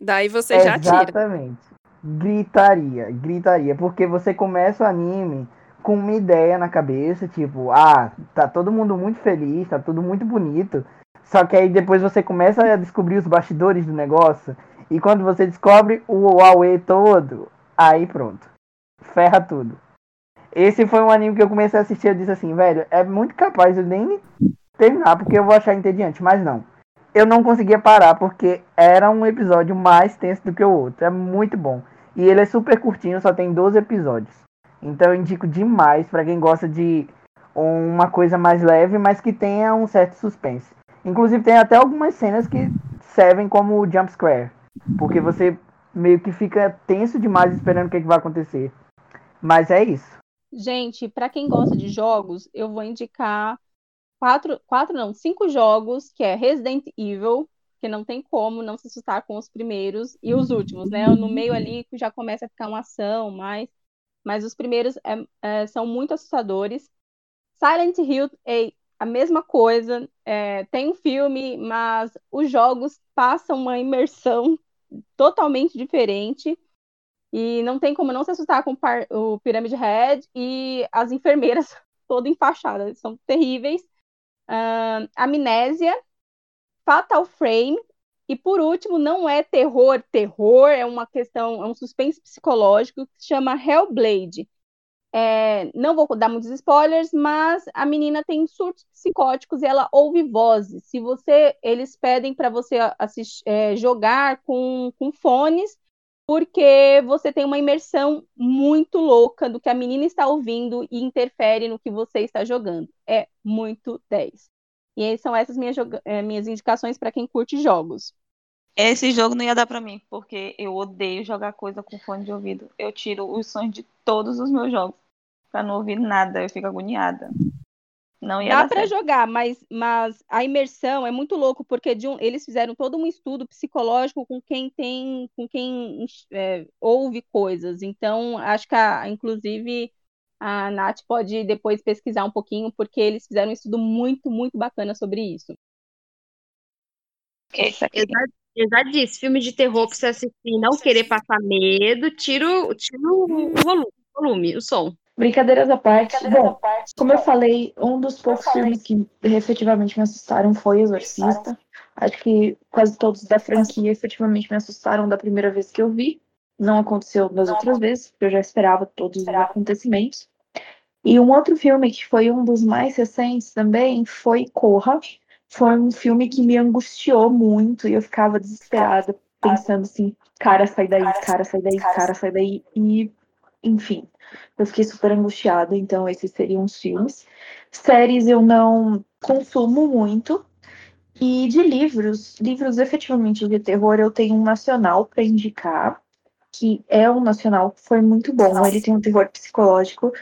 Daí você já tira. Exatamente. Gritaria, gritaria. Porque você começa o anime com uma ideia na cabeça, tipo, ah, tá todo mundo muito feliz, tá tudo muito bonito. Só que aí depois você começa a descobrir os bastidores do negócio. E quando você descobre o Huawei todo, aí pronto. Ferra tudo. Esse foi um anime que eu comecei a assistir. Eu disse assim, velho, é muito capaz de nem terminar, porque eu vou achar entediante. Mas não. Eu não conseguia parar, porque era um episódio mais tenso do que o outro. É muito bom. E ele é super curtinho, só tem 12 episódios. Então eu indico demais para quem gosta de uma coisa mais leve, mas que tenha um certo suspense. Inclusive tem até algumas cenas que servem como jump scare, porque você meio que fica tenso demais esperando o que, é que vai acontecer. Mas é isso. Gente, para quem gosta de jogos, eu vou indicar quatro, quatro não, cinco jogos, que é Resident Evil, que não tem como não se assustar com os primeiros e os últimos, né? No meio ali já começa a ficar uma ação, mas, mas os primeiros é, é, são muito assustadores. Silent Hill é a mesma coisa, é, tem um filme, mas os jogos passam uma imersão totalmente diferente. E não tem como não se assustar com o Pyramid Head e as enfermeiras (laughs) todas enfaixadas, são terríveis. Uh, Amnésia, Fatal Frame, e por último, não é terror, terror, é uma questão, é um suspense psicológico que se chama Hellblade. É, não vou dar muitos spoilers, mas a menina tem surtos psicóticos e ela ouve vozes. Se você, eles pedem para você assistir, é, jogar com, com fones, porque você tem uma imersão muito louca do que a menina está ouvindo e interfere no que você está jogando. É muito 10. E são essas minhas, é, minhas indicações para quem curte jogos. Esse jogo não ia dar para mim, porque eu odeio jogar coisa com fone de ouvido. Eu tiro os sons de todos os meus jogos para não ouvir nada, eu fico agoniada. Não ia Dá para jogar, mas, mas a imersão é muito louco, porque de um, eles fizeram todo um estudo psicológico com quem tem, com quem é, ouve coisas. Então, acho que a, inclusive a Nath pode depois pesquisar um pouquinho, porque eles fizeram um estudo muito, muito bacana sobre isso. Eu já, eu já disse, filme de terror pra você assistir e não querer passar medo, tira, tira o volume, o volume, o som. Brincadeiras à parte. Bom, como eu falei, um dos poucos filmes que efetivamente me assustaram foi Exorcista. Acho que quase todos da franquia efetivamente me assustaram da primeira vez que eu vi. Não aconteceu das outras vezes, porque eu já esperava todos os acontecimentos. E um outro filme que foi um dos mais recentes também foi Corra. Foi um filme que me angustiou muito e eu ficava desesperada, pensando assim, cara, sai daí, cara, sai daí, cara, sai daí. E, enfim, eu fiquei super angustiada, então esses seriam os filmes. Séries eu não consumo muito. E de livros, livros efetivamente de terror, eu tenho um nacional para indicar, que é um nacional que foi muito bom. Ele tem um terror psicológico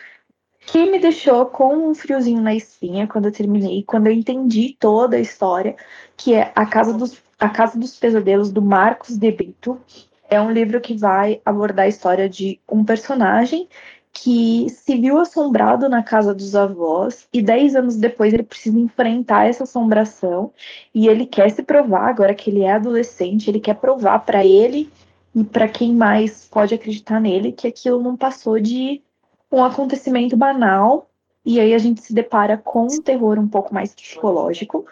que me deixou com um friozinho na espinha quando eu terminei, quando eu entendi toda a história, que é A Casa dos, a Casa dos Pesadelos, do Marcos de Brito. É um livro que vai abordar a história de um personagem que se viu assombrado na casa dos avós e dez anos depois ele precisa enfrentar essa assombração e ele quer se provar agora que ele é adolescente, ele quer provar para ele e para quem mais pode acreditar nele, que aquilo não passou de um acontecimento banal, e aí a gente se depara com um terror um pouco mais psicológico.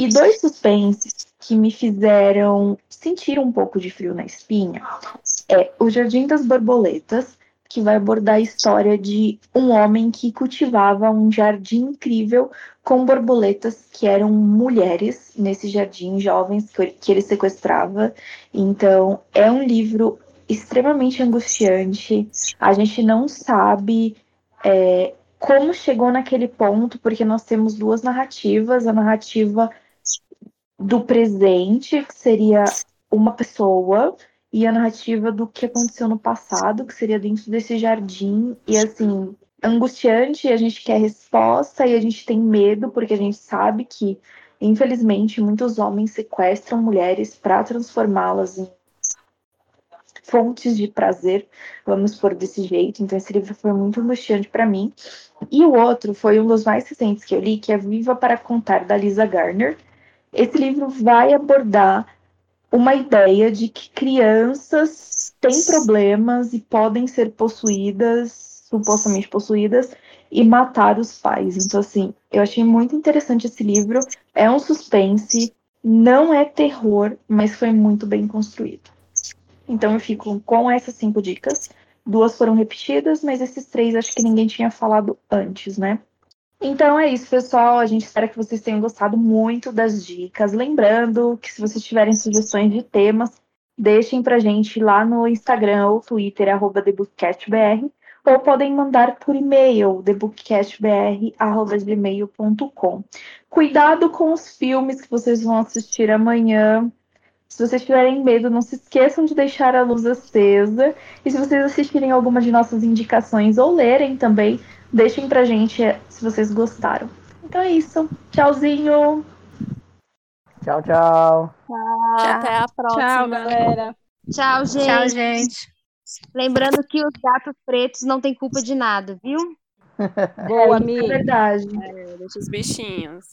E dois suspenses que me fizeram sentir um pouco de frio na espinha é O Jardim das Borboletas, que vai abordar a história de um homem que cultivava um jardim incrível com borboletas que eram mulheres nesse jardim, jovens que ele sequestrava. Então, é um livro extremamente angustiante. A gente não sabe é, como chegou naquele ponto, porque nós temos duas narrativas: a narrativa do presente, que seria uma pessoa e a narrativa do que aconteceu no passado, que seria dentro desse jardim, e assim, angustiante, a gente quer resposta e a gente tem medo, porque a gente sabe que, infelizmente, muitos homens sequestram mulheres para transformá-las em fontes de prazer, vamos por desse jeito. Então, esse livro foi muito angustiante para mim. E o outro foi um dos mais recentes que eu li, que é Viva para Contar, da Lisa Garner. Esse livro vai abordar uma ideia de que crianças têm problemas e podem ser possuídas, supostamente possuídas, e matar os pais. Então, assim, eu achei muito interessante esse livro. É um suspense, não é terror, mas foi muito bem construído. Então, eu fico com essas cinco dicas. Duas foram repetidas, mas esses três acho que ninguém tinha falado antes, né? Então é isso, pessoal. A gente espera que vocês tenham gostado muito das dicas. Lembrando que se vocês tiverem sugestões de temas, deixem pra gente lá no Instagram ou Twitter, arroba TheBookcastBR, ou podem mandar por e-mail, thebookcastbr.gmail.com. Cuidado com os filmes que vocês vão assistir amanhã. Se vocês tiverem medo, não se esqueçam de deixar a luz acesa. E se vocês assistirem alguma de nossas indicações ou lerem também, Deixem pra gente se vocês gostaram. Então é isso. Tchauzinho. Tchau, tchau. Tchau. Até a próxima. Tchau, galera. Tchau, gente. Tchau, gente. Lembrando que os gatos pretos não têm culpa de nada, viu? Boa, É amiga. verdade. É, deixa os bichinhos.